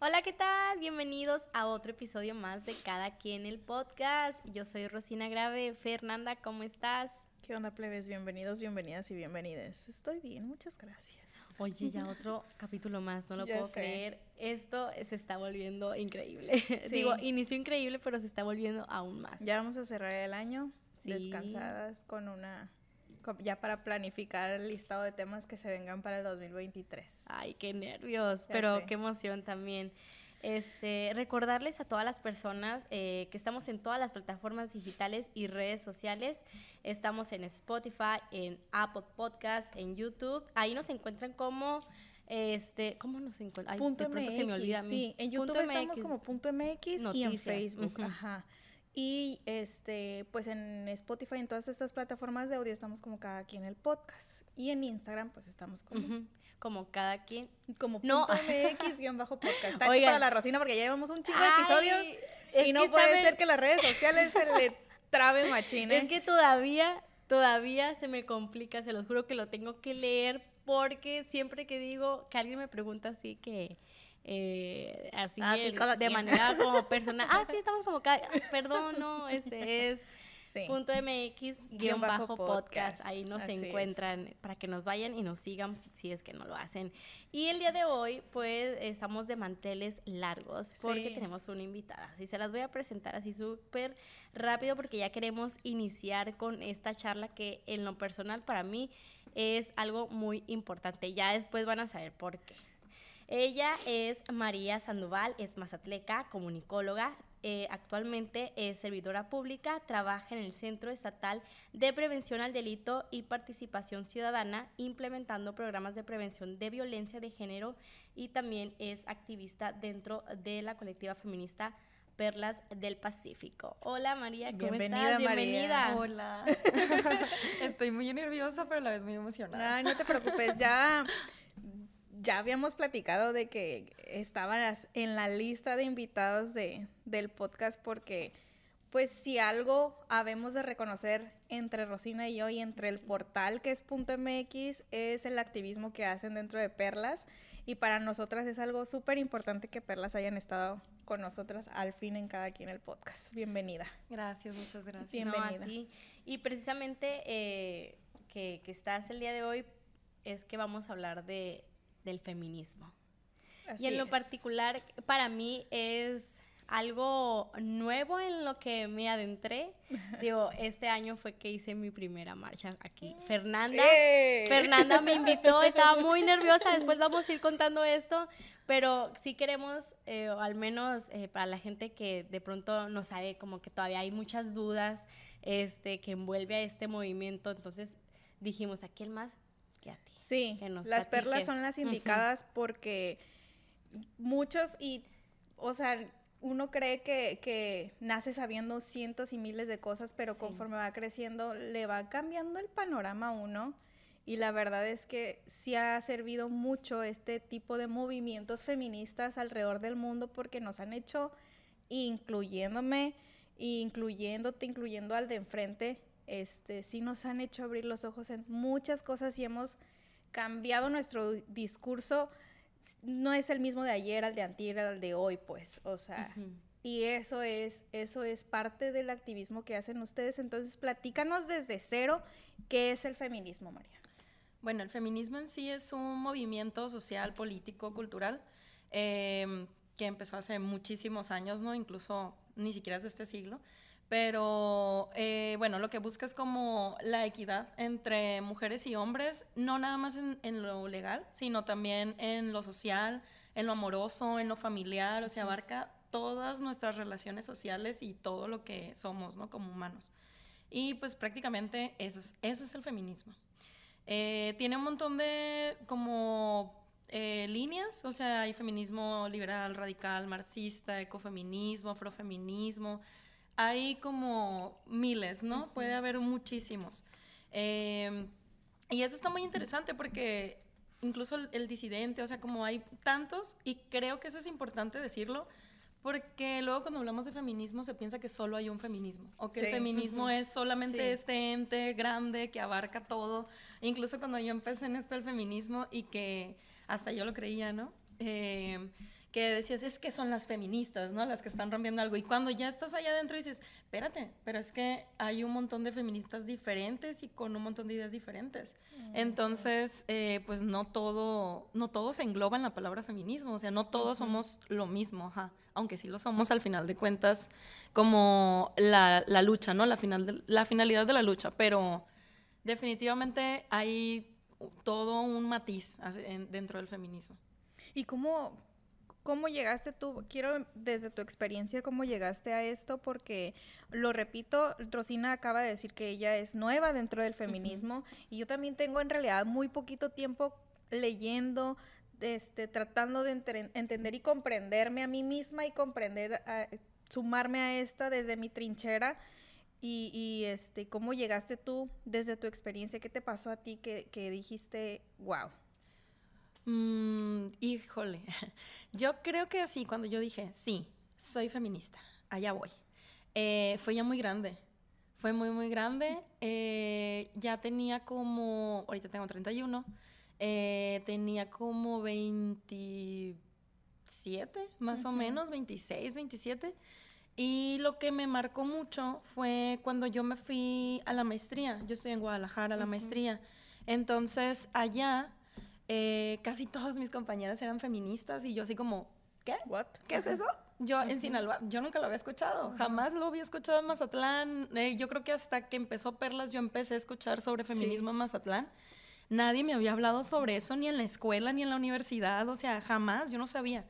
Hola, ¿qué tal? Bienvenidos a otro episodio más de Cada quien el podcast. Yo soy Rosina Grave. Fernanda, ¿cómo estás? ¿Qué onda, plebes? Bienvenidos, bienvenidas y bienvenidas. Estoy bien, muchas gracias. Oye, ya otro capítulo más, no lo Ya puedo sé. creer. Esto se está volviendo increíble. Sí. Digo, inició increíble, pero se está volviendo aún más. Ya vamos a cerrar el año Sí. descansadas con una... Ya para planificar el listado de temas que se vengan para el 2023. Ay, qué nervios, Ya pero sé. qué emoción también. Este, recordarles a todas las personas eh, que estamos en todas las plataformas digitales y redes sociales. Estamos en Spotify, en Apple Podcast, en YouTube. Ahí nos encuentran como, este, ¿cómo nos encuentran? Ay, Punto de pronto MX, se me olvida a mí. sí. En YouTube Punto estamos MX. como punto MX y en Facebook, ajá. Y este, pues en Spotify, en todas estas plataformas de audio estamos como cada quien el podcast. Y en Instagram, pues estamos como, Ujú, Como cada quien. como No. punto MX guion bajo podcast. Está hecho Oigan. para la Rosina porque ya llevamos un chingo de episodios. Y no puede saben- ser que las redes sociales se le trabe machine. Es que todavía, todavía se me complica, se los juro que lo tengo que leer porque siempre que digo, que alguien me pregunta así que, eh, así Ah, sí, de quien. manera como personal, ah, sí, estamos como cada, perdón, no, este es Sí. punto MX guion bajo podcast, ahí nos así es. encuentran para que nos vayan y nos sigan si es que no lo hacen. Y el día de hoy, pues, estamos de manteles largos porque Sí. tenemos una invitada. Así se las voy a presentar así súper rápido porque ya queremos iniciar con esta charla que en lo personal para mí es algo muy importante. Ya después van a saber por qué. Ella es María Sandoval, es mazatleca, comunicóloga. eh, actualmente es servidora pública, trabaja en el Centro Estatal de Prevención al Delito y Participación Ciudadana, implementando programas de prevención de violencia de género y también es activista dentro de la colectiva feminista Perlas del Pacífico. Hola María, ¿cómo Bienvenida, estás? María. Bienvenida. Hola. Estoy muy nerviosa, pero a la vez muy emocionada. Ay, no te preocupes, ya, ya habíamos platicado de que estabas en la lista de invitados de, del podcast porque, pues, si algo habemos de reconocer entre Rosina y yo y entre el portal que es punto .mx es el activismo que hacen dentro de Perlas y para nosotras es algo súper importante que Perlas hayan estado con nosotras al fin en cada quien el podcast. Bienvenida. Gracias, muchas gracias. Bien. No, a Bienvenida. ti. Y precisamente eh, que, que estás el día de hoy es que vamos a hablar de, del feminismo. Así y en lo particular, para mí es algo nuevo en lo que me adentré. Digo, este año fue que hice mi primera marcha aquí. Fernanda, ¡Eh! Fernanda me invitó, estaba muy nerviosa, después vamos a ir contando esto, pero sí queremos, eh, o al menos eh, para la gente que de pronto no sabe, como que todavía hay muchas dudas este, que envuelve a este movimiento, entonces dijimos, ¿a quién más que a ti? Sí, que nos las perlas son platiques. las indicadas porque muchos y, o sea, uno cree que, que nace sabiendo cientos y miles de cosas, pero Sí. conforme va creciendo le va cambiando el panorama a uno. Y la verdad es que sí ha servido mucho este tipo de movimientos feministas alrededor del mundo porque nos han hecho, incluyéndome, incluyéndote, incluyendo al de enfrente, este, sí nos han hecho abrir los ojos en muchas cosas y hemos cambiado nuestro discurso. No es el mismo de ayer, al de antier, al de hoy, pues, o sea, y eso es, eso es parte del activismo que hacen ustedes. Entonces, platícanos desde cero qué es el feminismo, María. Bueno, el feminismo en sí es un movimiento social, político, cultural, em, que empezó hace muchísimos años, ¿no? Incluso ni siquiera es de este siglo. Pero eh, bueno, lo que busca es como la equidad entre mujeres y hombres, no nada más en, en lo legal, sino también en lo social, en lo amoroso, en lo familiar, o sea, abarca todas nuestras relaciones sociales y todo lo que somos, ¿no? Como humanos. Y pues prácticamente eso es, eso es el feminismo. Eh, tiene un montón de como eh, líneas, o sea, hay feminismo liberal, radical, marxista, ecofeminismo, afrofeminismo, hay como miles, ¿no? Puede haber muchísimos. Em, y eso está muy interesante porque incluso el, disidente, o sea, como hay tantos, y creo que eso es importante decirlo, porque luego cuando hablamos de feminismo se piensa que solo hay un feminismo, o que el feminismo es solamente este ente grande que abarca todo. Incluso cuando yo empecé en esto del feminismo y que hasta yo lo creía, ¿no? Eh, que decías, es que son las feministas, ¿no? Las que están rompiendo algo. Y cuando ya estás allá adentro dices, espérate, pero es que hay un montón de feministas diferentes y con un montón de ideas diferentes. Mm, Entonces, eh, pues no todo, no todo se engloba en la palabra feminismo, o sea, no todos somos lo mismo, ajá. aunque sí lo somos al final de cuentas, como la, la lucha, ¿no? La, final la finalidad de la lucha, pero definitivamente hay todo un matiz dentro del feminismo. ¿Y cómo, cómo llegaste tú? Quiero desde tu experiencia, ¿cómo llegaste a esto? Porque, lo repito, Rosina acaba de decir que ella es nueva dentro del feminismo y yo también tengo en realidad muy poquito tiempo leyendo, este, tratando de entender y comprenderme a mí misma y comprender, sumarme a esta desde mi trinchera y, este, ¿cómo llegaste tú desde tu experiencia? ¿Qué te pasó a ti que, dijiste, wow? Mm, híjole, yo creo que así, cuando yo dije, sí, soy feminista, allá voy, eh, fue ya muy grande, fue muy, muy grande, eh, ya tenía como, ahorita tengo 31, eh, tenía como 27, más o menos, 26, 27. Y lo que me marcó mucho fue cuando yo me fui a la maestría. Yo estoy en Guadalajara, a la maestría. Entonces, allá, eh, casi todas mis compañeras eran feministas y yo así como, ¿qué? What? ¿Qué es eso? Yo en Sinaloa, yo nunca lo había escuchado, jamás lo había escuchado en Mazatlán. Eh, yo creo que hasta que empezó Perlas yo empecé a escuchar sobre feminismo en Mazatlán. Nadie me había hablado sobre eso ni en la escuela ni en la universidad, o sea, jamás, yo no sabía.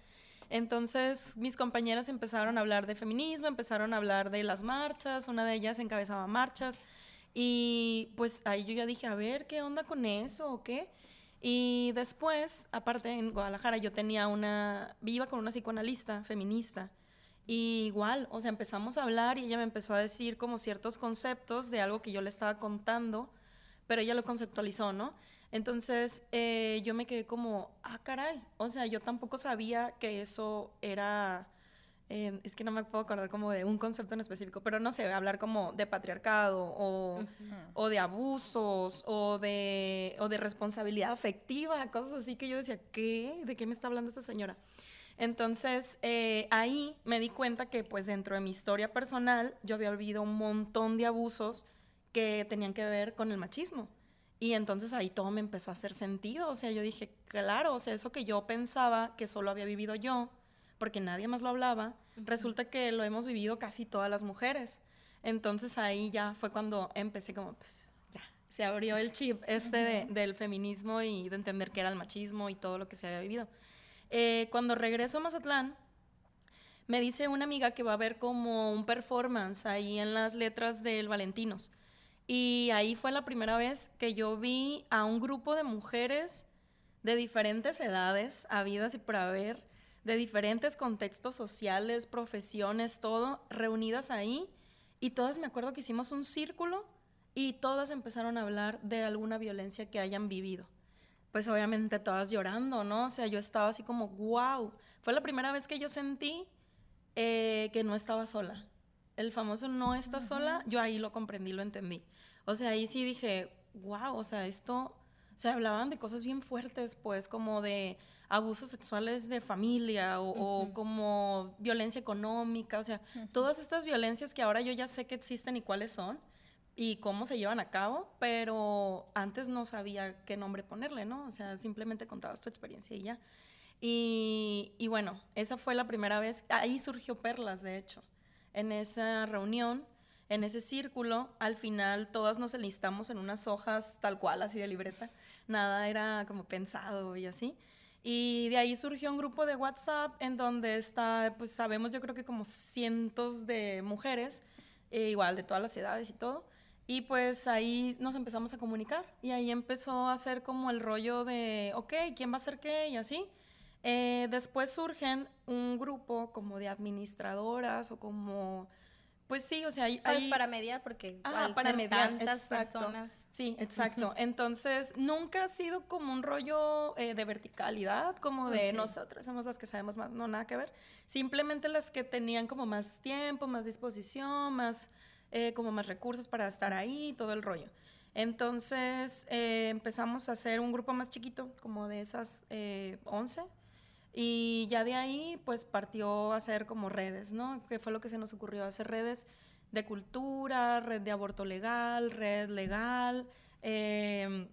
Entonces mis compañeras empezaron a hablar de feminismo, empezaron a hablar de las marchas, una de ellas encabezaba marchas y pues ahí yo ya dije, a ver, ¿qué onda con eso o qué? Y después, aparte en Guadalajara yo tenía una, viva con una psicoanalista feminista igual, o sea, empezamos a hablar y ella me empezó a decir como ciertos conceptos de algo que yo le estaba contando, pero ella lo conceptualizó, ¿no? Entonces eh, yo me quedé como, ah, caray, o sea, yo tampoco sabía que eso era, eh, es que no me puedo acordar como de un concepto en específico, pero no sé, hablar como de patriarcado o, o de abusos o de, o de responsabilidad afectiva, cosas así que yo decía, ¿qué? ¿De qué me está hablando esta señora? Entonces, eh, ahí me di cuenta que pues dentro de mi historia personal yo había vivido un montón de abusos que tenían que ver con el machismo. Y entonces ahí todo me empezó a hacer sentido. O sea, yo dije, claro, o sea, eso que yo pensaba que solo había vivido yo, porque nadie más lo hablaba, resulta que lo hemos vivido casi todas las mujeres. Entonces ahí ya fue cuando empecé como, pues, ya, se abrió el chip este del feminismo y de entender qué era el machismo y todo lo que se había vivido. Eh, cuando regreso a Mazatlán, me dice una amiga que va a ver como un performance ahí en las letras del Valentinos. Y ahí fue la primera vez que yo vi a un grupo de mujeres de diferentes edades, habidas y por haber, de diferentes contextos sociales, profesiones, todo, reunidas ahí. Y todas me acuerdo que hicimos un círculo y todas empezaron a hablar de alguna violencia que hayan vivido. Pues obviamente todas llorando, ¿no? O sea, yo estaba así como, wow. Fue la primera vez que yo sentí eh, que no estaba sola. El famoso no está sola, yo ahí lo comprendí, lo entendí. O sea, ahí sí dije, wow, o sea, esto, se hablaban de cosas bien fuertes, pues, como de abusos sexuales de familia o, como violencia económica, o sea, todas estas violencias que ahora yo ya sé que existen y cuáles son y cómo se llevan a cabo, pero antes no sabía qué nombre ponerle, ¿no? O sea, simplemente contabas tu experiencia y ya. Y, y bueno, esa fue la primera vez, ahí surgió Perlas, de hecho, en esa reunión en ese círculo, al final todas nos enlistamos en unas hojas tal cual, así de libreta. Nada era como pensado y así. Y de ahí surgió un grupo de WhatsApp en donde está, pues sabemos yo creo que como cientos de mujeres, eh, igual de todas las edades y todo. Y pues ahí nos empezamos a comunicar y ahí empezó a hacer como el rollo de, ok, ¿quién va a hacer qué? Y así. Eh, después surgen un grupo como de administradoras o como pues sí, o sea, hay... Pues para mediar, porque ah, para mediar, tantas personas... Sí, exacto. Entonces, nunca ha sido como un rollo eh, de verticalidad, como de nosotras somos las que sabemos más, no, nada que ver. Simplemente las que tenían como más tiempo, más disposición, más, eh, como más recursos para estar ahí, todo el rollo. Entonces, eh, empezamos a hacer un grupo más chiquito, como de esas 11 y ya de ahí, pues partió a hacer como redes, ¿no? Que fue lo que se nos ocurrió, hacer redes de cultura, red de aborto legal, red legal, em,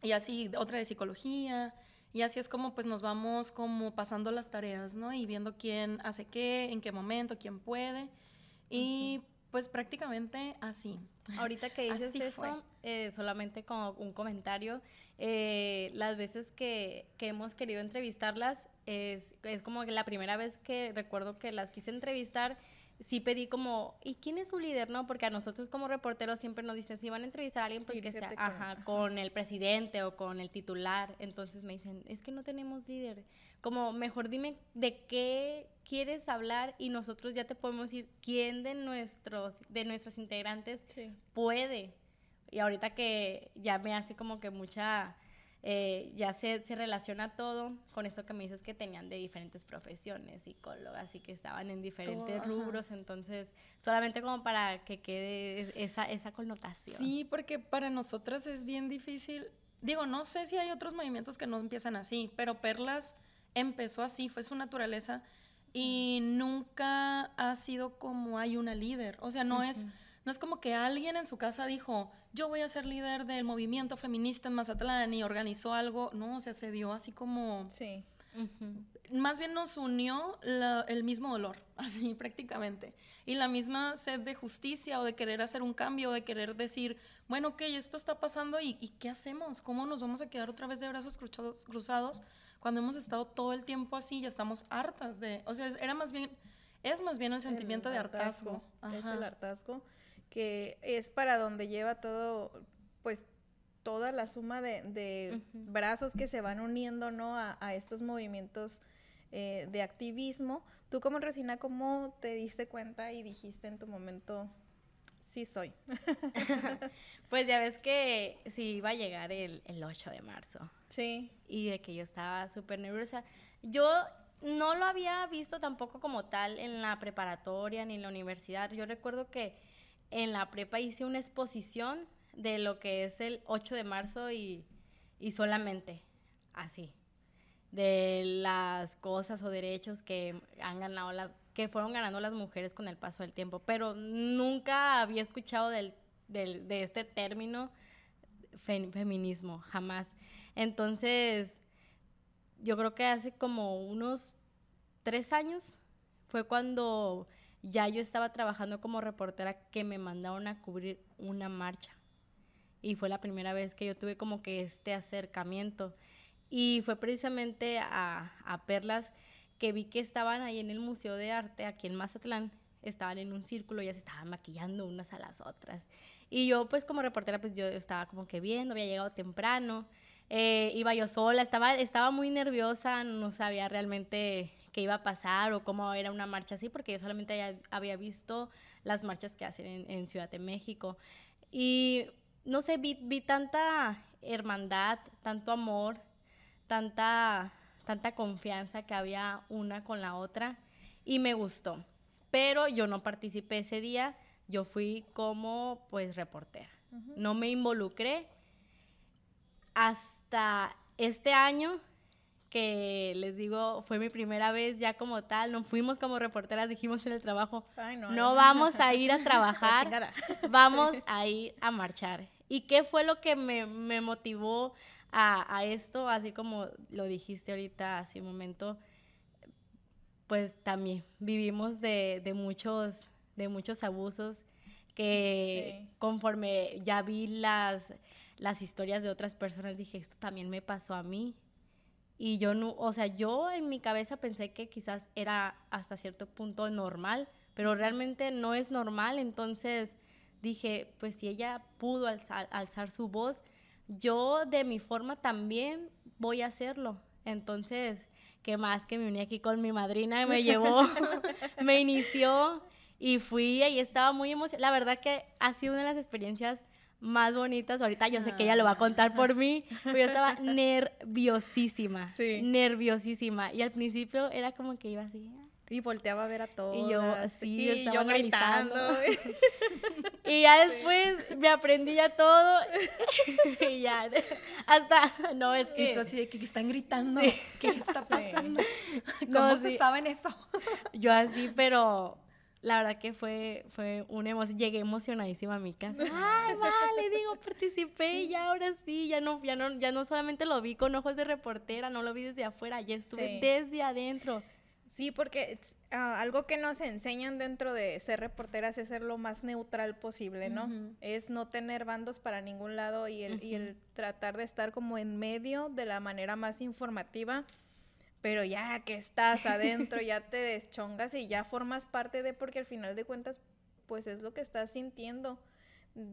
y así otra de psicología. Y así es como pues nos vamos como pasando las tareas, ¿no? Y viendo quién hace qué, en qué momento, quién puede. Y pues prácticamente así. Ahorita que dices eso, eh, solamente como un comentario, eh, las veces que, que, hemos querido entrevistarlas, es, es como la primera vez que recuerdo que las quise entrevistar, sí pedí como, ¿y quién es su líder? No, porque a nosotros como reporteros siempre nos dicen, si van a entrevistar a alguien, pues que sea, ajá, con el presidente o con el titular. Entonces me dicen, es que no tenemos líder. Como, mejor dime de qué quieres hablar y nosotros ya te podemos decir quién de nuestros, de nuestros integrantes puede. Y ahorita que ya me hace como que mucha eh, ya se, se, relaciona todo con eso que me dices que tenían de diferentes profesiones, psicólogas y que estaban en diferentes rubros, entonces solamente como para que quede esa, esa connotación. Sí, porque para nosotras es bien difícil, digo, no sé si hay otros movimientos que no empiezan así, pero Perlas empezó así, fue su naturaleza y nunca ha sido como hay una líder, o sea, no es no es como que alguien en su casa dijo, yo voy a ser líder del movimiento feminista en Mazatlán y organizó algo. No, o sea, se dio así como... Sí. Más bien nos unió el mismo dolor, así prácticamente. Y la misma sed de justicia o de querer hacer un cambio, de querer decir, bueno, ok, esto está pasando y, ¿qué hacemos? ¿Cómo nos vamos a quedar otra vez de brazos cruzados, cruzados cuando hemos estado todo el tiempo así? Ya estamos hartas de... O sea, era más bien... Es más bien el sentimiento de hartazgo. Es el hartazgo que es para donde lleva todo, pues toda la suma de, brazos que se van uniendo, ¿no? A, estos movimientos eh, de activismo. Tú como Resina, ¿cómo te diste cuenta y dijiste en tu momento, sí soy? pues ya ves que sí iba a llegar el, el 8 de marzo. Sí. Y de que yo estaba súper nerviosa. Yo no lo había visto tampoco como tal en la preparatoria ni en la universidad. Yo recuerdo que en la prepa hice una exposición de lo que es el 8 de marzo y, solamente así, de las cosas o derechos que han ganado las, que fueron ganando las mujeres con el paso del tiempo, pero nunca había escuchado del, de este término feminismo, jamás. Entonces, yo creo que hace como unos tres años fue cuando ya yo estaba trabajando como reportera que me mandaron a cubrir una marcha. Y fue la primera vez que yo tuve como que este acercamiento. Y fue precisamente a, a Perlas que vi que estaban ahí en el Museo de Arte, aquí en Mazatlán, estaban en un círculo, ya se estaban maquillando unas a las otras. Y yo, pues como reportera, pues yo estaba como que viendo, había llegado temprano, eh, iba yo sola, estaba, estaba muy nerviosa, no sabía realmente qué iba a pasar o cómo era una marcha así, porque yo solamente había visto las marchas que hacen en, Ciudad de México. Y no sé, vi, vi, tanta hermandad, tanto amor, tanta, tanta confianza que había una con la otra y me gustó. Pero yo no participé ese día, yo fui como pues reportera. No me involucré hasta este año que les digo, fue mi primera vez ya como tal, nos fuimos como reporteras, dijimos en el trabajo, no, vamos a ir a trabajar, vamos a ir a marchar. ¿Y qué fue lo que me, me motivó a, a, esto? Así como lo dijiste ahorita hace un momento, pues también vivimos de, de muchos, de muchos abusos que conforme ya vi las, las historias de otras personas, dije, esto también me pasó a mí y yo no, o sea, yo en mi cabeza pensé que quizás era hasta cierto punto normal, pero realmente no es normal, entonces dije, pues si ella pudo alzar, su voz, yo de mi forma también voy a hacerlo. Entonces, ¿qué más que me uní aquí con mi madrina me llevó, me inició y fui y estaba muy emocionada. La verdad que ha sido una de las experiencias más bonitas. Ahorita yo sé que ella lo va a contar por mí, pero yo estaba nerviosísima, Sí. nerviosísima. Y al principio era como que iba así. Y volteaba a ver a todos. Y yo así, yo y estaba yo gritando. Y ya después me aprendí ya todo. y ya, hasta, no, es que... Y tú así de que están gritando. Sí. ¿Qué está Sí. pasando? No, ¿Cómo se sí. saben eso? Yo así, pero la verdad que fue, fue una emoción. Llegué emocionadísima a mi casa. Ay, vale, digo, participé y ya ahora sí, ya no, ya no, ya no solamente lo vi con ojos de reportera, no lo vi desde afuera, ya estuve Sí. desde adentro. Sí, porque ah, algo que nos enseñan dentro de ser reporteras es ser lo más neutral posible, ¿no? Es no tener bandos para ningún lado y el, y el tratar de estar como en medio de la manera más informativa, pero ya que estás adentro, ya te deschongas y ya formas parte de, porque al final de cuentas, pues es lo que estás sintiendo.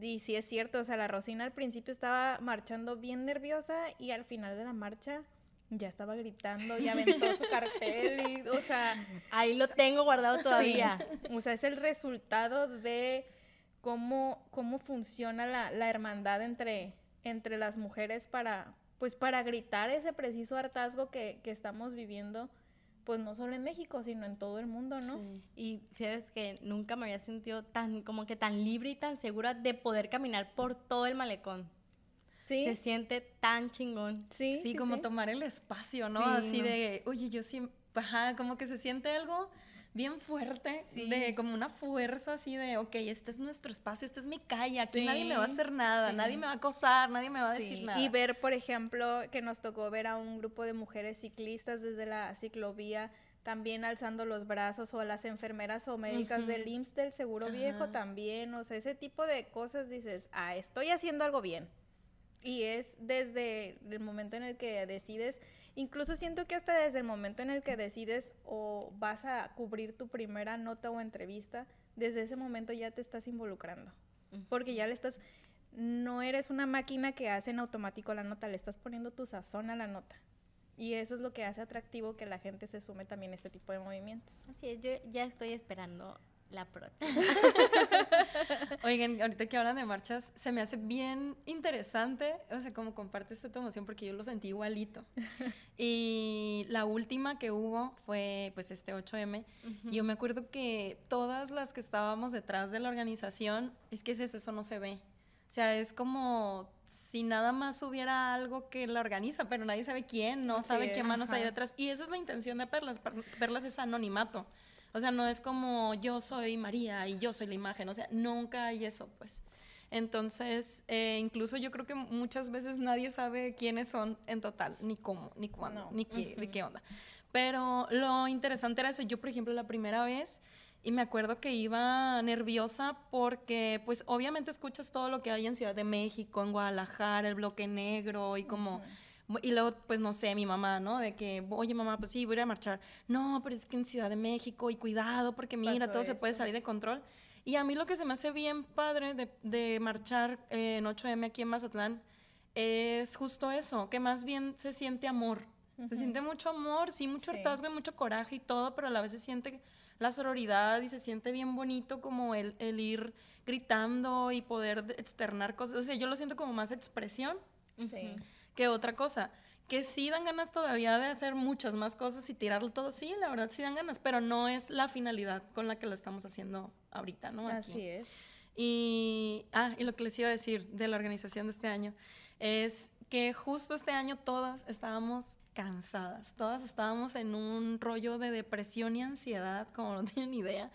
Y sí es cierto, o sea, la Rosina al principio estaba marchando bien nerviosa y al final de la marcha ya estaba gritando y aventó su cartel y, o sea, Ahí lo tengo guardado todavía. Sí, O sea, es el resultado de cómo, cómo funciona la, la hermandad entre, entre las mujeres para, pues, para gritar ese preciso hartazgo que, que estamos viviendo, pues no solo en México, sino en todo el mundo, ¿no? Sí. Y sabes que nunca me había sentido tan, como que tan libre y tan segura de poder caminar por todo el malecón. Sí, Se siente tan chingón. sí, Sí, como tomar el espacio, ¿no? Sí, Así no. de, oye, yo sí, ajá, como que se siente algo bien fuerte, Sí. de como una fuerza así de, ok, este es nuestro espacio, esta es mi calle, aquí Sí, nadie me va a hacer nada, sí. nadie me va a acosar, nadie me va a decir nada. Y ver, por ejemplo, que nos tocó ver a un grupo de mujeres ciclistas desde la ciclovía también alzando los brazos o a las enfermeras o médicas del IMSS del Seguro Viejo también, o sea, ese tipo de cosas dices, ah, estoy haciendo algo bien. Y es desde el momento en el que decides, incluso siento que hasta desde el momento en el que decides o vas a cubrir tu primera nota o entrevista, desde ese momento ya te estás involucrando porque ya le estás, no eres una máquina que hace en automático la nota, le estás poniendo tu sazón a la nota. Y eso es lo que hace atractivo que la gente se sume también a este tipo de movimientos. Así es, yo ya estoy esperando la próxima. Oigan, ahorita que hablan de marchas, se me hace bien interesante, o sea, como compartes tu emoción, porque yo lo sentí igualito. y la última que hubo fue, pues, este 8M. y Yo me acuerdo que todas las que estábamos detrás de la organización, es que es eso, eso no se ve. O sea, es como si nada más hubiera algo que la organiza, pero nadie sabe quién, no Así sabe qué es, manos hay ajá. detrás. Y esa es la intención de Perlas. Per- Perlas es anonimato. O sea, no es como yo soy María y yo soy la imagen. O sea, nunca hay eso, pues. Entonces, eh, incluso yo creo que muchas veces nadie sabe quiénes son en total, ni cómo, ni cuándo, No. ni qué, de qué onda. Pero lo interesante era eso. Yo, por ejemplo, la primera vez, y me acuerdo que iba nerviosa porque, pues, obviamente escuchas todo lo que hay en Ciudad de México, en Guadalajara, el bloque negro y como... Y luego, pues no sé, mi mamá, ¿no? De que, oye, mamá, pues sí, voy a ir a marchar. No, pero es que en Ciudad de México y cuidado, porque mira, Pasó todo se puede esto. salir de control. Y a mí lo que se me hace bien padre de, de marchar eh, en 8M aquí en Mazatlán es justo eso, que más bien se siente amor. Se siente mucho amor, sí, mucho Sí. hartazgo y mucho coraje y todo, pero a la vez se siente la sororidad y se siente bien bonito como el, el ir gritando y poder de- externar cosas. O sea, yo lo siento como más expresión Sí. Que otra cosa. Que sí dan ganas todavía de hacer muchas más cosas y tirarlo todo. Sí, la verdad sí dan ganas, pero no es la finalidad con la que lo estamos haciendo ahorita, ¿no? Aquí. Así es. Y, ah, y lo que les iba a decir de la organización de este año es que justo este año todas estábamos cansadas, todas estábamos en un rollo de depresión y ansiedad, como no tienen idea.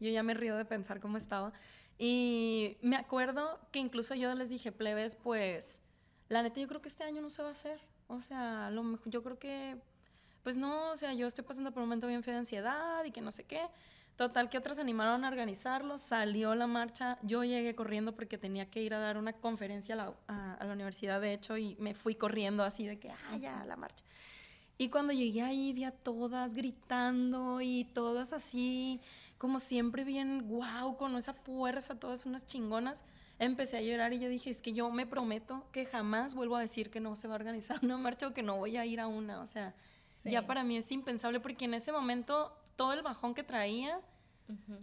Yo ya me río de pensar cómo estaba. Y me acuerdo que incluso yo les dije, plebes, pues, la neta yo creo que este año no se va a hacer. O sea, lo mejor yo creo que, pues no, o sea, yo estoy pasando por un momento bien feo de ansiedad y que no sé qué. Total, que otras animaron a organizarlo, salió la marcha, yo llegué corriendo porque tenía que ir a dar una conferencia a la, a la universidad, de hecho, y me fui corriendo así de que, ah, ya, la marcha. Y cuando llegué ahí vi a todas gritando y todas así como siempre bien, wow, con esa fuerza, todas unas chingonas. Empecé a llorar y yo dije, es que yo me prometo que jamás vuelvo a decir que no se va a organizar una marcha o que no voy a ir a una. O sea, ya para mí es impensable porque en ese momento todo el bajón que traía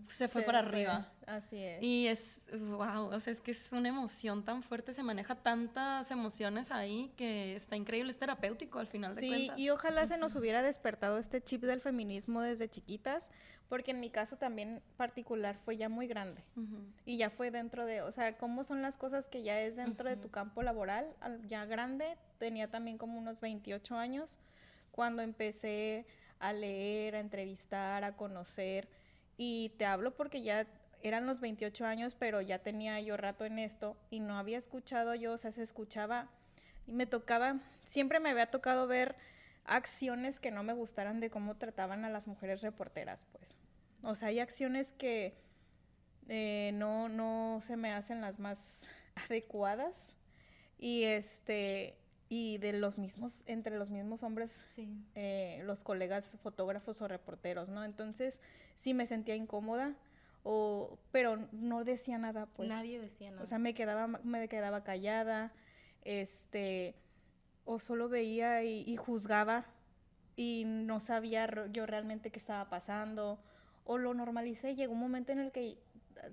se fue para arriba. Así es. Y es, wow, o sea, es que es una emoción tan fuerte, se maneja tantas emociones ahí que está increíble, es terapéutico al final de cuentas. Sí, y ojalá se nos hubiera despertado este chip del feminismo desde chiquitas, porque en mi caso también particular fue ya muy grande. Y ya fue dentro de, o sea, cómo son las cosas que ya es dentro de tu campo laboral, ya grande, tenía también como unos 28 años cuando empecé a leer, a entrevistar, a conocer y te hablo porque ya eran los 28 años, pero ya tenía yo rato en esto y no había escuchado yo, o sea, se escuchaba y me tocaba, siempre me había tocado ver acciones que no me gustaran de cómo trataban a las mujeres reporteras, pues. O sea, hay acciones que eh, no, no se me hacen las más adecuadas y este y de los mismos, entre los mismos hombres, eh, los colegas fotógrafos o reporteros, ¿no? Entonces, sí me sentía incómoda, o, pero no decía nada, pues. Nadie decía nada. O sea, me quedaba, me quedaba callada, este, o solo veía y, y juzgaba y no sabía yo realmente qué estaba pasando, o lo normalicé. Llegó un momento en el que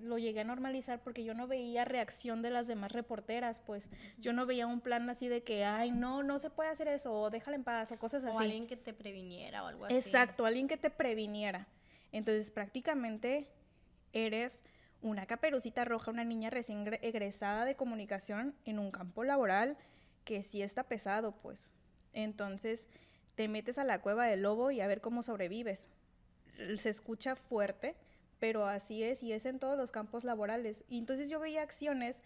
lo llegué a normalizar porque yo no veía reacción de las demás reporteras, pues yo no veía un plan así de que, ay, no, no se puede hacer eso, o déjala en paz, o cosas así. O alguien que te previniera o algo así. Exacto, alguien que te previniera. Entonces prácticamente eres una caperucita roja, una niña recién egresada de comunicación en un campo laboral que sí está pesado, pues. Entonces te metes a la cueva del lobo y a ver cómo sobrevives. Se escucha fuerte, pero así es y es en todos los campos laborales. Y entonces yo veía acciones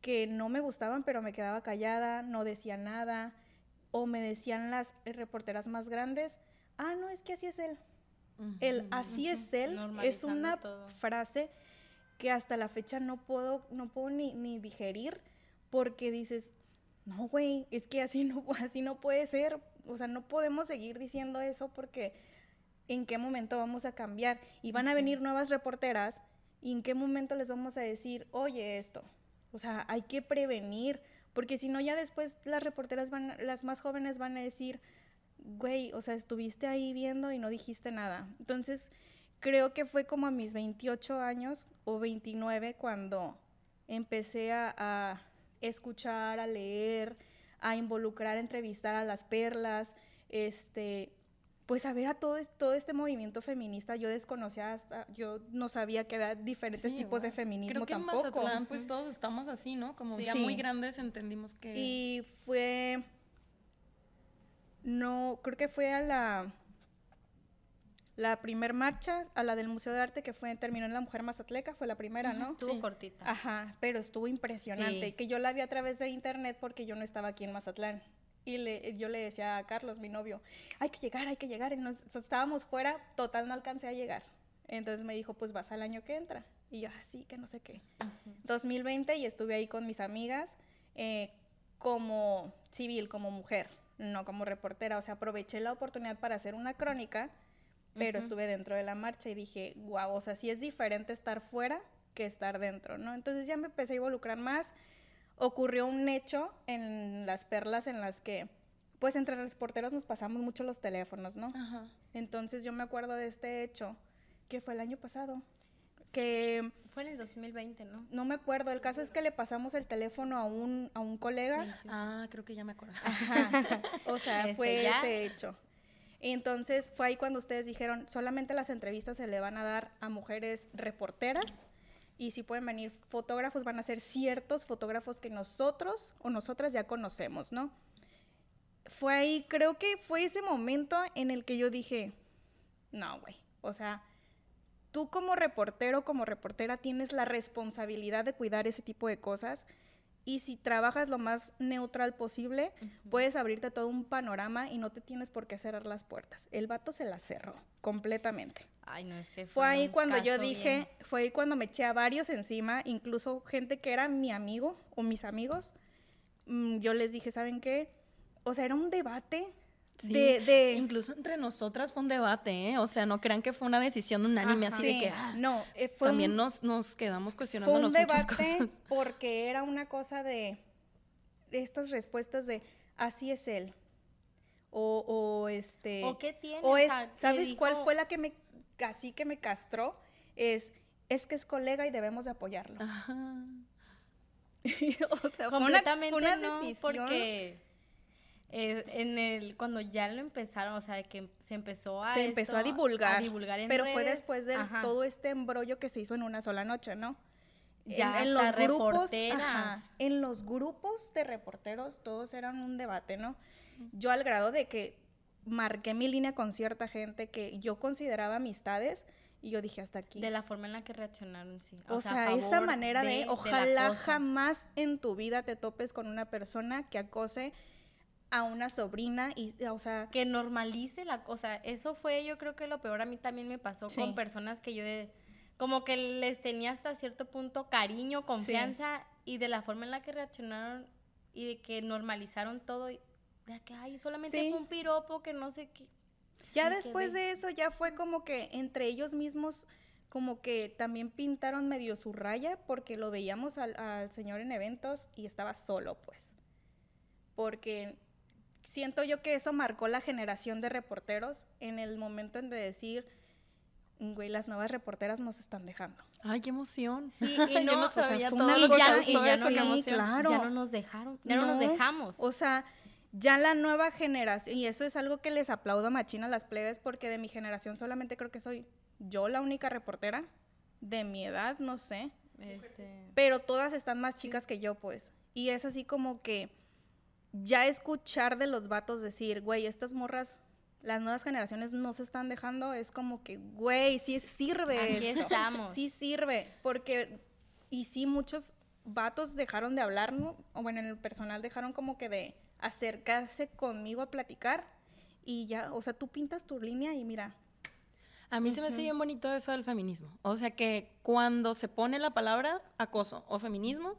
que no me gustaban, pero me quedaba callada, no decía nada, o me decían las reporteras más grandes, ah, no, es que así es él. El así es él es una frase que hasta la fecha no puedo, no puedo ni, ni digerir porque dices, no, güey, es que así no, así no puede ser. O sea, no podemos seguir diciendo eso porque en qué momento vamos a cambiar. Y van a venir nuevas reporteras y en qué momento les vamos a decir, oye, esto. O sea, hay que prevenir, porque si no, ya después las reporteras van, las más jóvenes van a decir, güey, o sea, estuviste ahí viendo y no dijiste nada. Entonces, creo que fue como a mis 28 años o 29 cuando empecé a, a escuchar, a leer, a involucrar, a entrevistar a las perlas, este, pues a ver a todo, todo este movimiento feminista, yo desconocía hasta, yo no sabía que había diferentes tipos de feminismo Creo que tampoco. en Mazatlán, pues todos estamos así, ¿no? Como ya muy grandes entendimos que... Y fue, no, creo que fue a la, la primer marcha, a la del Museo de Arte, que fue, terminó en La Mujer Mazatleca, fue la primera, ¿no? Estuvo cortita. Ajá, pero estuvo impresionante, que yo la vi a través de internet porque yo no estaba aquí en Mazatlán. Y le, yo le decía a Carlos, mi novio, hay que llegar, hay que llegar. Y nos, estábamos fuera, total no alcancé a llegar. Entonces me dijo, pues vas al año que entra. Y yo, así, ah, que no sé qué. 2020 y estuve ahí con mis amigas eh, como civil, como mujer, no como reportera. O sea, aproveché la oportunidad para hacer una crónica, pero estuve dentro de la marcha y dije, guau, o sea, sí es diferente estar fuera que estar dentro, ¿no? Entonces ya me empecé a involucrar más ocurrió un hecho en las perlas en las que, pues entre los porteros nos pasamos mucho los teléfonos, ¿no? Ajá. Entonces yo me acuerdo de este hecho, que fue el año pasado, que... Fue en el 2020, ¿no? No me acuerdo, el caso es que le pasamos el teléfono a un, a un colega. Ah, creo que ya me acuerdo. Ajá. O sea, este, fue ese hecho. Entonces fue ahí cuando ustedes dijeron, solamente las entrevistas se le van a dar a mujeres reporteras y si pueden venir fotógrafos, van a ser ciertos fotógrafos que nosotros o nosotras ya conocemos, ¿no? Fue ahí, creo que fue ese momento en el que yo dije, no, güey, o sea, tú como reportero, como reportera, tienes la responsabilidad de cuidar ese tipo de cosas y si trabajas lo más neutral posible, puedes abrirte todo un panorama y no te tienes por qué cerrar las puertas. El vato se las cerró completamente. Ay, no, es que fue, ahí cuando yo dije, fue ahí cuando me eché a varios encima, incluso gente que era mi amigo o mis amigos. Mm, yo les dije, ¿saben qué? O sea, era un debate de, de... Incluso entre nosotras fue un debate, ¿eh? O sea, no crean que fue una decisión unánime Ajá. así de que... ah, no, eh, fue también un- nos, nos quedamos fue un cuestionándonos muchas debate cosas. porque era una cosa de estas respuestas de así es él. O, o este. ¿O qué tiene? o O es, ¿sabes cuál fue la que me así que me castró? Es es que es colega y debemos de apoyarlo. Ajá. o sea, fue una, Completamente fue una no, decisión. porque eh, en el cuando ya lo empezaron, o sea, que se empezó a se empezó a divulgar, divulgar en pero fue después de ajá, todo este embrollo que se hizo en una sola noche, ¿no? Ya en, hasta los grupos, ajá, en los grupos de reporteros todos eran un debate, ¿no? Yo al grado de que marqué mi línea con cierta gente que yo consideraba amistades y yo dije hasta aquí. de la forma en la que reaccionaron, sí. o, a sea, esa manera de, ojalá jamás en tu vida te topes con una persona que acose a una sobrina y, o sea, que normalice la cosa. Eso fue, yo creo que lo peor a mí también me pasó Sí. con personas que yo eh, como que les tenía hasta cierto punto cariño, confianza y de la forma en la que reaccionaron y de que normalizaron todo y de que ay, solamente Sí. fue un piropo que no sé qué. Ya Me después quedé. de eso ya fue como que entre ellos mismos como que también pintaron medio su raya porque lo veíamos al, al señor en eventos y estaba solo pues. Porque siento yo que eso marcó la generación de reporteros en el momento en de decir, güey, las nuevas reporteras nos están dejando. Ay, qué emoción. Sí, y no, no o sea, sabía todo y ya no- qué sí, emoción. claro. Ya no nos dejaron, ya no, nos No, dejamos. O sea, ya la nueva generación, y eso es algo que les aplaudo a Machina a las plebes, porque de mi generación solamente creo que soy yo la única reportera, de mi edad, no sé, Este, pero todas están más chicas que yo, pues. Y es así como que ya escuchar de los vatos decir, güey, estas morras, las nuevas generaciones no se están dejando, es como que, güey, sí sirve. Aquí esto. estamos. Sí sirve, porque, y sí, muchos vatos dejaron de hablar, ¿no? o bueno, en el personal dejaron como que de acercarse conmigo a platicar y ya, o sea, tú pintas tu línea y mira, A mí se me hace bien bonito eso del feminismo. O sea que cuando se pone la palabra acoso o feminismo,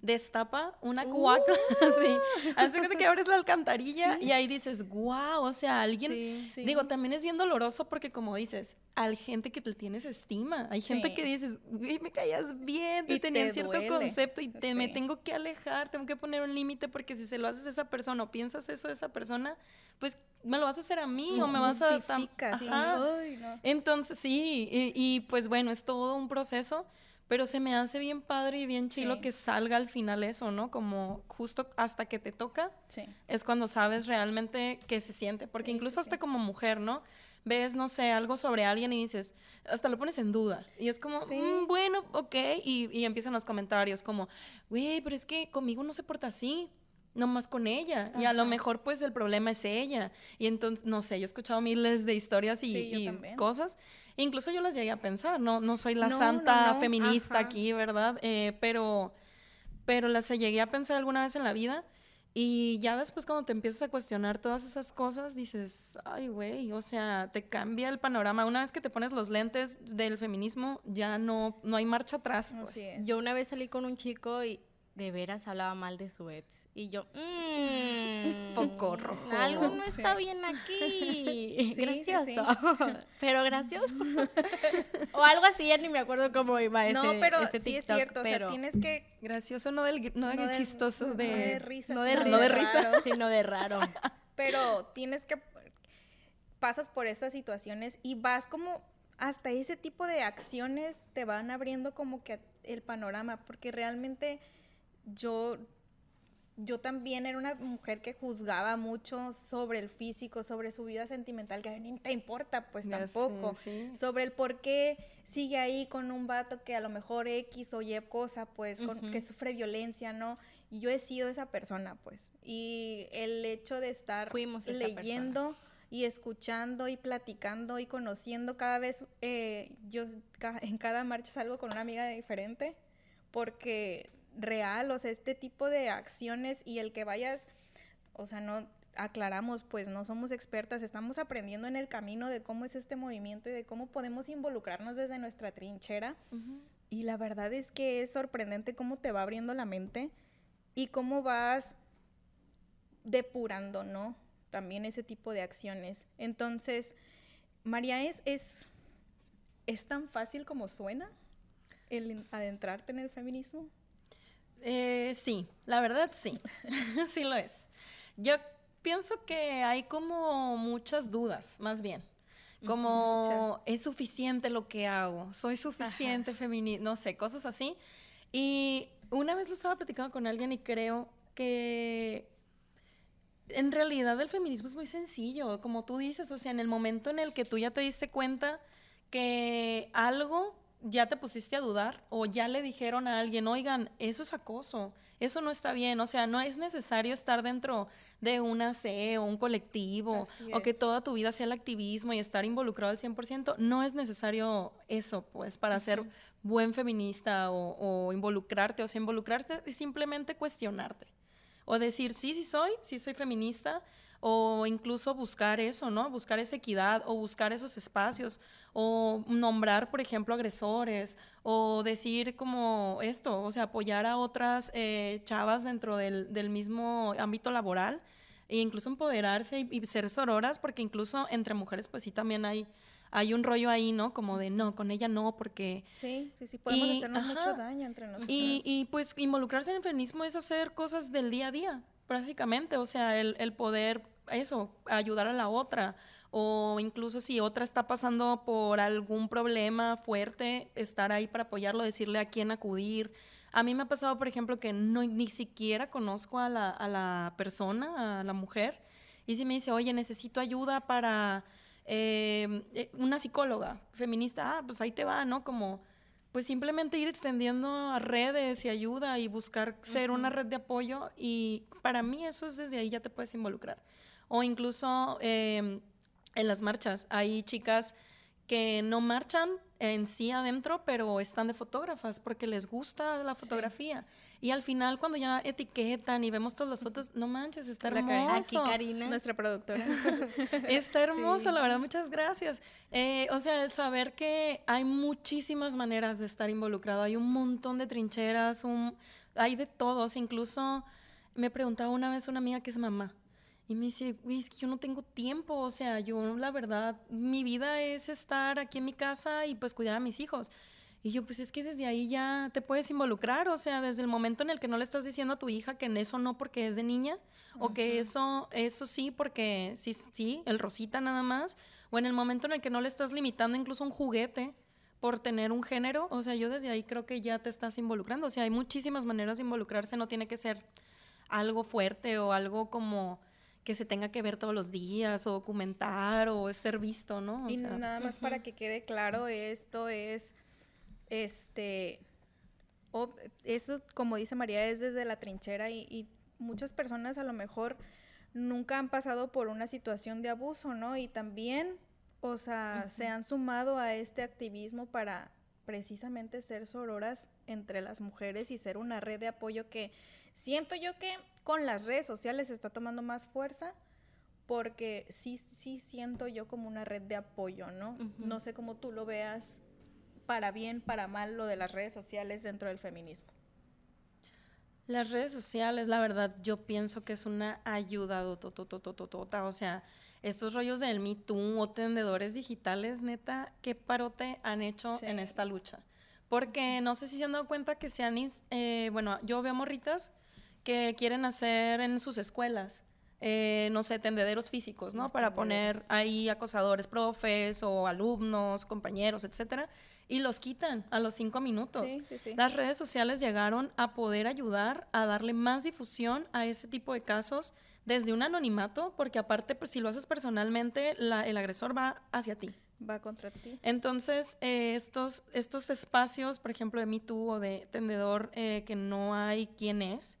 destapa una cuaca. sí. Hace que abres la alcantarilla y ahí dices, wow, o sea, alguien. sí. sí. Digo, también es bien doloroso porque, como dices, hay gente que te tienes estima. Hay gente que dices, güey, me caías bien, Y tenía te cierto duele. concepto y te, me tengo que alejar, tengo que poner un límite porque si se lo haces a esa persona o piensas eso de esa persona, pues me lo vas a hacer a mí o me vas a... tam-. Ajá. Ay, no. Entonces, sí, y, y, pues bueno, es todo un proceso, pero se me hace bien padre y bien chilo Sí. que salga al final eso, ¿no? Como justo hasta que te toca, Sí. es cuando sabes realmente qué se siente, porque Sí, incluso hasta como mujer, ¿no? Ves, no sé, algo sobre alguien y dices, hasta lo pones en duda. Y es como. "Mm, bueno, ok. Y, y empiezan los comentarios como, güey, pero es que conmigo no se porta así, nomás con ella. Y a lo Ajá. mejor, pues, el problema es ella. Y entonces, no sé, yo he escuchado miles de historias y, Sí, cosas. Incluso yo las llegué a pensar, no, no soy la No, no, santa no, feminista ajá. aquí, ¿verdad? Eh, pero, pero las llegué a pensar alguna vez en la vida. Y ya después cuando te empiezas a cuestionar todas esas cosas, dices, ay, güey, o sea, te cambia el panorama. Una vez que te pones los lentes del feminismo, ya no, no hay marcha atrás. Pues. Así es. Yo una vez salí con un chico y de veras hablaba mal de su ex. Y yo, mmm, Foco rojo. Algo no Sí. está bien aquí. Sí, sí, gracioso. sí. Pero gracioso. o algo así, ya ni me acuerdo cómo iba ese no, pero ese sí es cierto, o sea, pero tienes que... Gracioso, no del, no del no de- chistoso, no de... risa, no de sino de risa. raro. sino de raro. pero tienes que pasas por estas situaciones y vas como hasta ese tipo de acciones te van abriendo como que el panorama porque realmente yo yo también era una mujer que juzgaba mucho sobre el físico, sobre su vida sentimental, que a mí te importa, pues Ya sé, tampoco. sí. Sobre el por qué sigue ahí con un vato que a lo mejor X o Y cosa, pues, con- que sufre violencia, ¿no? Y yo he sido esa persona, pues. Y el hecho de estar leyendo y escuchando y platicando y conociendo cada vez, eh, yo ca- en cada marcha salgo con una amiga diferente, porque real, o sea, este tipo de acciones y el que vayas, o sea, no aclaramos, pues no somos expertas, estamos aprendiendo en el camino de cómo es este movimiento y de cómo podemos involucrarnos desde nuestra trinchera. Y la verdad es que es sorprendente cómo te va abriendo la mente y cómo vas depurando, ¿no? también ese tipo de acciones. Entonces, María, ¿es, es, ¿es tan fácil como suena el adentrarte en el feminismo? Eh, sí, la verdad sí, sí lo es. Yo pienso que hay como muchas dudas, más bien. Como es suficiente lo que hago, soy suficiente feminista, no sé, cosas así. Y una vez lo estaba platicando con alguien y creo que en realidad el feminismo es muy sencillo, como tú dices, o sea, en el momento en el que tú ya te diste cuenta que algo ya te pusiste a dudar o ya le dijeron a alguien, oigan, eso es acoso, eso no está bien, o sea, no es necesario estar dentro de una C o un colectivo o que toda tu vida sea el activismo y estar involucrado al 100%, no es necesario eso, pues, para ser buen feminista o, involucrarte, o sea, involucrarte simplemente cuestionarte. O decir, sí, sí soy, sí soy feminista, o incluso buscar eso, ¿no? Buscar esa equidad o buscar esos espacios o nombrar, por ejemplo, agresores o decir como esto, o sea, apoyar a otras eh, chavas dentro del, del, mismo ámbito laboral e incluso empoderarse y, ser sororas, porque incluso entre mujeres pues sí también hay hay un rollo ahí, ¿no? Como de no, con ella no, porque... Sí, sí, sí, podemos hacernos mucho daño entre nosotros. Y, y, pues involucrarse en el feminismo es hacer cosas del día a día, prácticamente, o sea, el, el poder, eso, ayudar a la otra, o incluso si otra está pasando por algún problema fuerte, estar ahí para apoyarlo, decirle a quién acudir. A mí me ha pasado, por ejemplo, que no, ni siquiera conozco a la, a la persona, a la mujer, y si me dice, oye, necesito ayuda para Em, eh, una psicóloga feminista, ah, pues ahí te va, ¿no? Como, pues simplemente ir extendiendo a redes y ayuda y buscar ser una red de apoyo y para mí eso es desde ahí ya te puedes involucrar. O incluso em, en las marchas hay chicas que no marchan en sí adentro, pero están de fotógrafas porque les gusta la fotografía. Y al final, cuando ya etiquetan y vemos todas las fotos, no manches, está hermoso. Aquí Karina, nuestra productora. está hermoso, la verdad, muchas gracias. Eh, o sea, el saber que hay muchísimas maneras de estar involucrado, hay un montón de trincheras, un, hay de todos. Incluso me preguntaba una vez una amiga que es mamá. Y me dice, güey, es que yo no tengo tiempo, o sea, yo la verdad, mi vida es estar aquí en mi casa y pues cuidar a mis hijos. Y yo, pues es que desde ahí ya te puedes involucrar, o sea, desde el momento en el que no le estás diciendo a tu hija que en eso no porque es de niña, o que eso, eso sí porque sí, sí, el rosita nada más, o en el momento en el que no le estás limitando incluso un juguete por tener un género, o sea, yo desde ahí creo que ya te estás involucrando, o sea, hay muchísimas maneras de involucrarse, no tiene que ser algo fuerte o algo como que se tenga que ver todos los días o documentar o ser visto, ¿no? y nada más para que quede claro, esto es este, eso, como dice María, es desde la trinchera y, muchas personas a lo mejor nunca han pasado por una situación de abuso, ¿no? Y también, o sea, se han sumado a este activismo para precisamente ser sororas entre las mujeres y ser una red de apoyo que siento yo que con las redes sociales está tomando más fuerza porque sí, sí siento yo como una red de apoyo, ¿no? No sé cómo tú lo veas para bien, para mal, lo de las redes sociales dentro del feminismo? Las redes sociales, la verdad, yo pienso que es una ayuda, o sea, estos rollos del Me Too o tendedores digitales, neta, qué parote han hecho en esta lucha. Porque no sé si se han dado cuenta que se han, eh, bueno, yo veo morritas que quieren hacer en sus escuelas, eh, no sé, tendederos físicos, ¿no? Para poner ahí acosadores, profes o alumnos, compañeros, etcétera y los quitan a los cinco minutos. Las redes sociales llegaron a poder ayudar a darle más difusión a ese tipo de casos desde un anonimato, porque aparte, pues, si lo haces personalmente, el agresor va hacia ti. Va contra ti. Entonces, eh, estos, estos espacios, por ejemplo, de Me Too o de Tendedor, eh, que no hay quién es,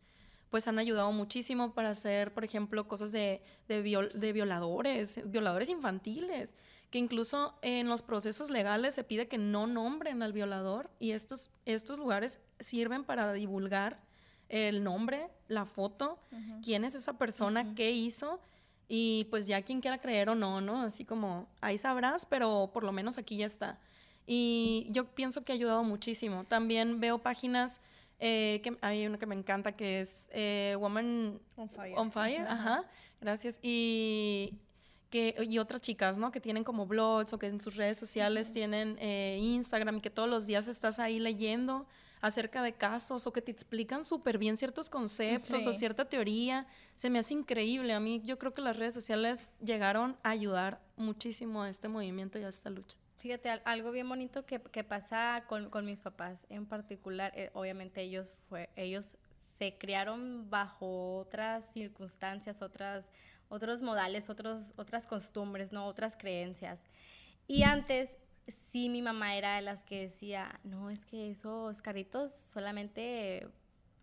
pues han ayudado muchísimo para hacer, por ejemplo, cosas de, de, de violadores, violadores infantiles que incluso en los procesos legales se pide que no nombren al violador y estos, estos lugares sirven para divulgar el nombre, la foto, quién es esa persona, qué hizo y pues ya quien quiera creer o no, ¿no? Así como ahí sabrás, pero por lo menos aquí ya está. Y yo pienso que ha ayudado muchísimo. También veo páginas eh, que hay una que me encanta que es eh, Woman on Fire, on Fire ajá Gracias. Y, que, y otras chicas, ¿no? Que tienen como blogs o que en sus redes sociales tienen eh, Instagram y que todos los días estás ahí leyendo acerca de casos o que te explican súper bien ciertos conceptos o cierta teoría. Se me hace increíble. A mí yo creo que las redes sociales llegaron a ayudar muchísimo a este movimiento y a esta lucha. Fíjate, algo bien bonito que, que pasa con, con, mis papás en particular, eh, obviamente ellos, fue, ellos se criaron bajo otras circunstancias, otras, otros modales, otros, otras costumbres, ¿no? Otras creencias. Y antes sí mi mamá era de las que decía, no, es que esos carritos solamente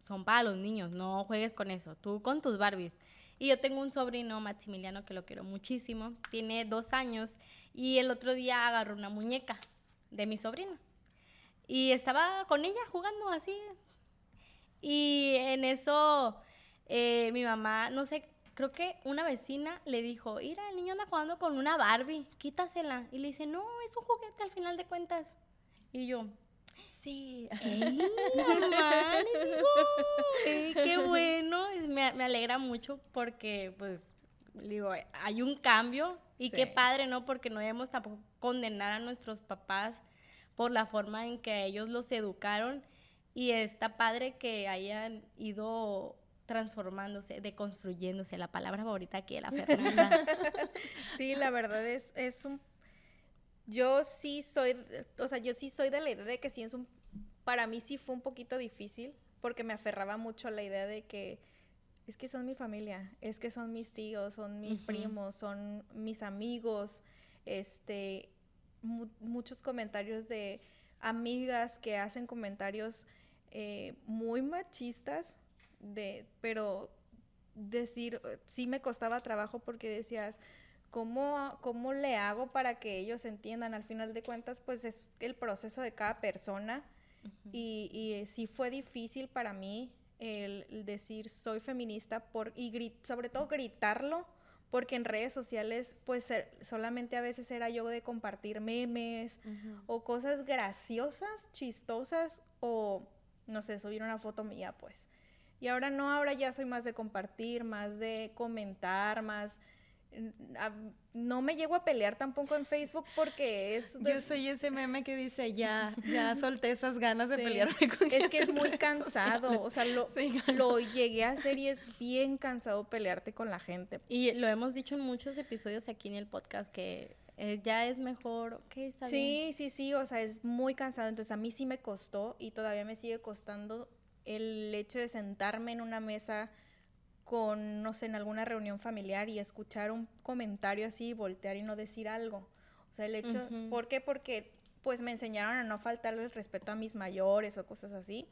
son para los niños, no juegues con eso, tú con tus Barbies. Y yo tengo un sobrino, Maximiliano, que lo quiero muchísimo, tiene dos años, y el otro día agarró una muñeca de mi sobrino. Y estaba con ella jugando así. Y en eso eh, mi mamá, no sé, creo que una vecina le dijo, mira, el niño anda jugando con una Barbie, quítasela. Y le dice, no, es un juguete al final de cuentas. Y yo, sí. ¡Ey, mamá! Digo, qué bueno! Me, me, alegra mucho porque, pues, digo, hay un cambio y qué padre, ¿no? Porque no debemos tampoco condenar a nuestros papás por la forma en que ellos los educaron y está padre que hayan ido transformándose, deconstruyéndose, la palabra favorita aquí de la Fernanda. sí, la verdad es, es un... Yo sí soy, o sea, yo sí soy de la idea de que sí es un... Para mí sí fue un poquito difícil porque me aferraba mucho a la idea de que es que son mi familia, es que son mis tíos, son mis primos, son mis amigos, este, muchos comentarios de amigas que hacen comentarios eh, muy machistas de, pero decir, sí me costaba trabajo porque decías, ¿cómo, ¿cómo le hago para que ellos entiendan? Al final de cuentas, pues es el proceso de cada persona y, y sí fue difícil para mí el, decir soy feminista por, y sobre todo gritarlo porque en redes sociales pues solamente a veces era yo de compartir memes o cosas graciosas, chistosas o no sé, subir una foto mía pues. Y ahora no, ahora ya soy más de compartir, más de comentar, más... No me llego a pelear tampoco en Facebook porque es... Yo soy ese meme que dice, ya, ya solté esas ganas de pelearme con Es que es muy cansado, o sea, lo, lo llegué a hacer y es bien cansado pelearte con la gente. Y lo hemos dicho en muchos episodios aquí en el podcast que eh, ya es mejor, ok, está sí, Sí, sí, o sea, es muy cansado, entonces a mí sí me costó y todavía me sigue costando el hecho de sentarme en una mesa con, no sé, en alguna reunión familiar y escuchar un comentario así, voltear y no decir algo. O sea, el hecho, ¿por qué? Porque pues me enseñaron a no faltarle el respeto a mis mayores o cosas así.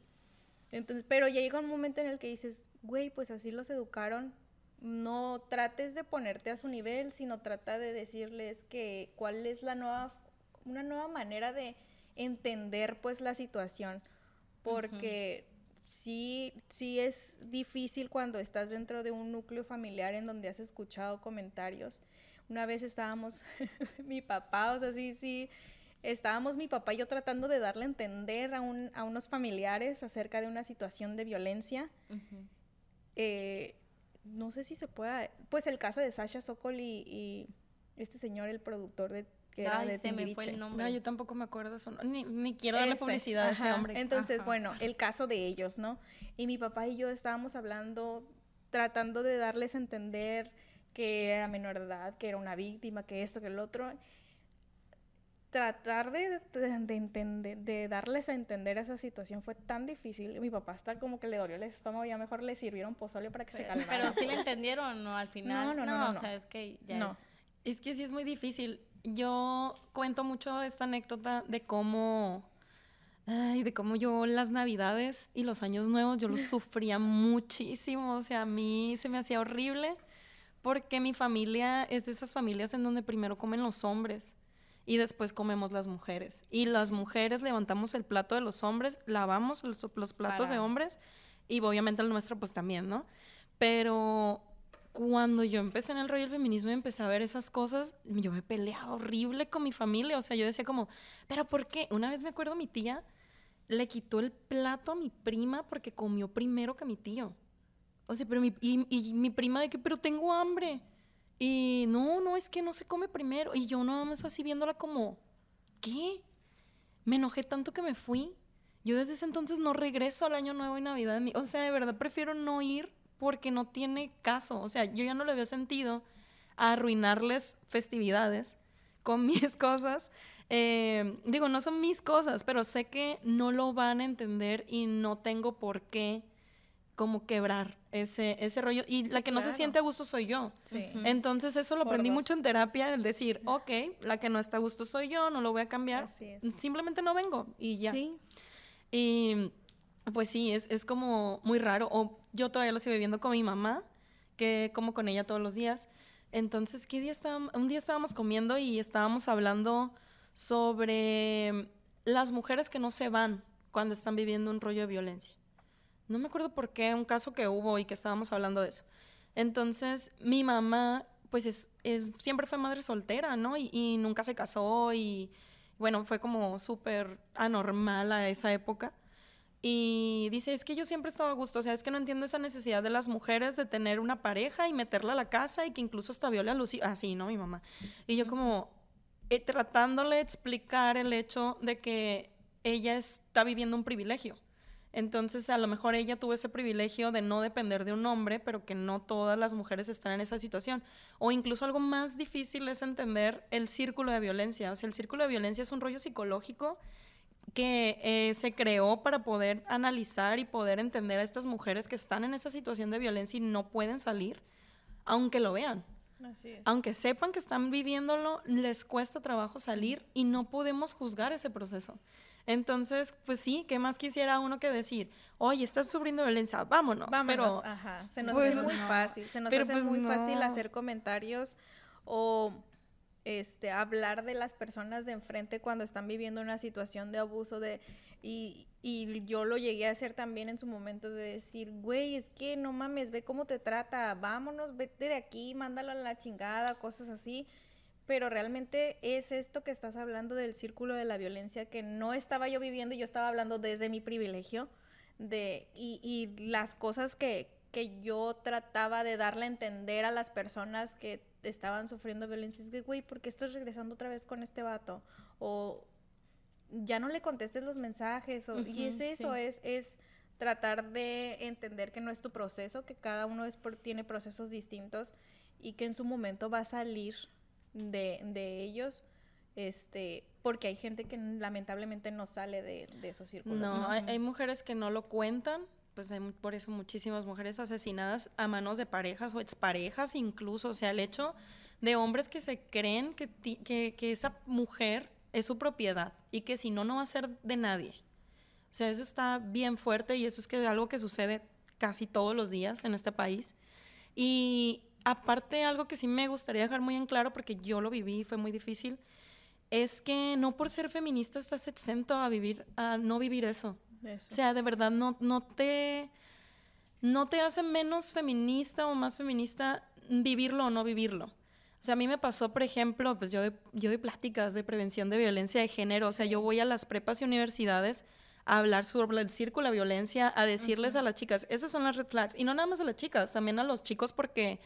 Entonces, pero ya llega un momento en el que dices, güey, pues así los educaron. No trates de ponerte a su nivel, sino trata de decirles que cuál es la nueva, una nueva manera de entender pues la situación. Porque sí, sí es difícil cuando estás dentro de un núcleo familiar en donde has escuchado comentarios. Una vez estábamos, mi papá, o sea, sí, sí, estábamos mi papá y yo tratando de darle a entender a, un, a unos familiares acerca de una situación de violencia. Eh, no sé si se pueda, pues el caso de Sasha Sokol y este señor, el productor de que se me fue el nombre. No, yo tampoco me acuerdo eso. Ni, ni quiero darle publicidad a ese hombre. Entonces, bueno, el caso de ellos, ¿no? Y mi papá y yo estábamos hablando, tratando de darles a entender que era menor de edad, que era una víctima, que esto, que el otro. Tratar de, de, entender, de darles a entender esa situación fue tan difícil. Mi papá está como que le dolió el estómago, ya mejor le sirvieron pozole para que se calmara. Pero sí le entendieron, ¿no? Al final. No, no, no. no, o sea, es que ya es... Es que sí es muy difícil yo cuento mucho esta anécdota de cómo, ay, de cómo yo las navidades y los años nuevos, yo los sufría muchísimo, o sea, a mí se me hacía horrible porque mi familia es de esas familias en donde primero comen los hombres y después comemos las mujeres. Y las mujeres levantamos el plato de los hombres, lavamos los, platos de hombres y obviamente el nuestro pues también, ¿no? Pero cuando yo empecé en el rollo del feminismo y empecé a ver esas cosas, yo me peleaba horrible con mi familia. O sea, yo decía como, ¿pero por qué? Una vez me acuerdo mi tía le quitó el plato a mi prima porque comió primero que mi tío. O sea, pero mi, y, y mi prima de que, pero tengo hambre. Y no, no, es que no se come primero. Y yo nada más así viéndola como, ¿qué? Me enojé tanto que me fui. Yo desde ese entonces no regreso al Año Nuevo y Navidad. O sea, de verdad prefiero no ir porque no tiene caso. O sea, yo ya no le veo sentido a arruinarles festividades con mis cosas. Eh, digo, no son mis cosas, pero sé que no lo van a entender y no tengo por qué como quebrar ese, ese rollo. Y la que no se siente a gusto soy yo. Entonces eso lo aprendí mucho en terapia, el decir, ok, la que no está a gusto soy yo, no lo voy a cambiar. Simplemente no vengo y ya. Y pues sí, es, es, como muy raro. O yo todavía lo sigo viviendo con mi mamá, que como con ella todos los días. Entonces. Un día estábamos comiendo y estábamos hablando sobre las mujeres que no se van cuando están viviendo un rollo de violencia. No me acuerdo por qué, un caso que hubo y que estábamos hablando de eso. Entonces, mi mamá, pues es, es siempre fue madre soltera, ¿no? Y, y nunca se casó y, bueno, fue como súper anormal a esa época. Y dice, es que yo siempre he estado a gusto, o sea, es que no entiendo esa necesidad de las mujeres de tener una pareja y meterla a la casa y que incluso hasta viole a Lucy. Así, ah, ¿no? Mi mamá. Y yo como eh, tratándole de explicar el hecho de que ella está viviendo un privilegio. Entonces, a lo mejor ella tuvo ese privilegio de no depender de un hombre, pero que no todas las mujeres están en esa situación. O incluso algo más difícil es entender el círculo de violencia. O sea, el círculo de violencia es un rollo psicológico que eh, se creó para poder analizar y poder entender a estas mujeres que están en esa situación de violencia y no pueden salir, aunque lo vean. Aunque sepan que están viviéndolo, les cuesta trabajo salir y no podemos juzgar ese proceso. Entonces, pues sí, ¿qué más quisiera uno que decir? Oye, estás sufriendo violencia, vámonos. Vámonos, pero, ajá. Se nos pues hace muy fácil, se nos hace pues muy fácil hacer comentarios o este, hablar de las personas de enfrente cuando están viviendo una situación de abuso de y, y, yo lo llegué a hacer también en su momento de decir, güey, es que no mames, ve cómo te trata, vámonos, vete de aquí, mándala a la chingada, cosas así. Pero realmente es esto que estás hablando del círculo de la violencia que no estaba yo viviendo, yo estaba hablando desde mi privilegio de, y, y las cosas que, que, yo trataba de darle a entender a las personas que estaban sufriendo violencia. Es que, güey, ¿por qué estás regresando otra vez con este vato? O ya no le contestes los mensajes. O, y es eso, es, es tratar de entender que no es tu proceso, que cada uno es por, tiene procesos distintos y que en su momento va a salir de, de ellos, este, porque hay gente que lamentablemente no sale de, de esos círculos. No, hay, mujeres que no lo cuentan, pues hay por eso muchísimas mujeres asesinadas a manos de parejas o exparejas incluso, o sea, el hecho de hombres que se creen que, que, que esa mujer es su propiedad y que si no, no va a ser de nadie. O sea, eso está bien fuerte y eso es que algo que sucede casi todos los días en este país. Y, aparte, algo que sí me gustaría dejar muy en claro, porque yo lo viví y fue muy difícil, es que no por ser feminista estás exento a vivir, a no vivir eso. O sea, de verdad, no, no te no te hace menos feminista o más feminista vivirlo o no vivirlo. O sea, a mí me pasó, por ejemplo, pues yo, yo doy pláticas de prevención de violencia de género, o sea, yo voy a las prepas y universidades a hablar sobre el círculo de violencia, a decirles a las chicas, esas son las red flags, y no nada más a las chicas, también a los chicos, porque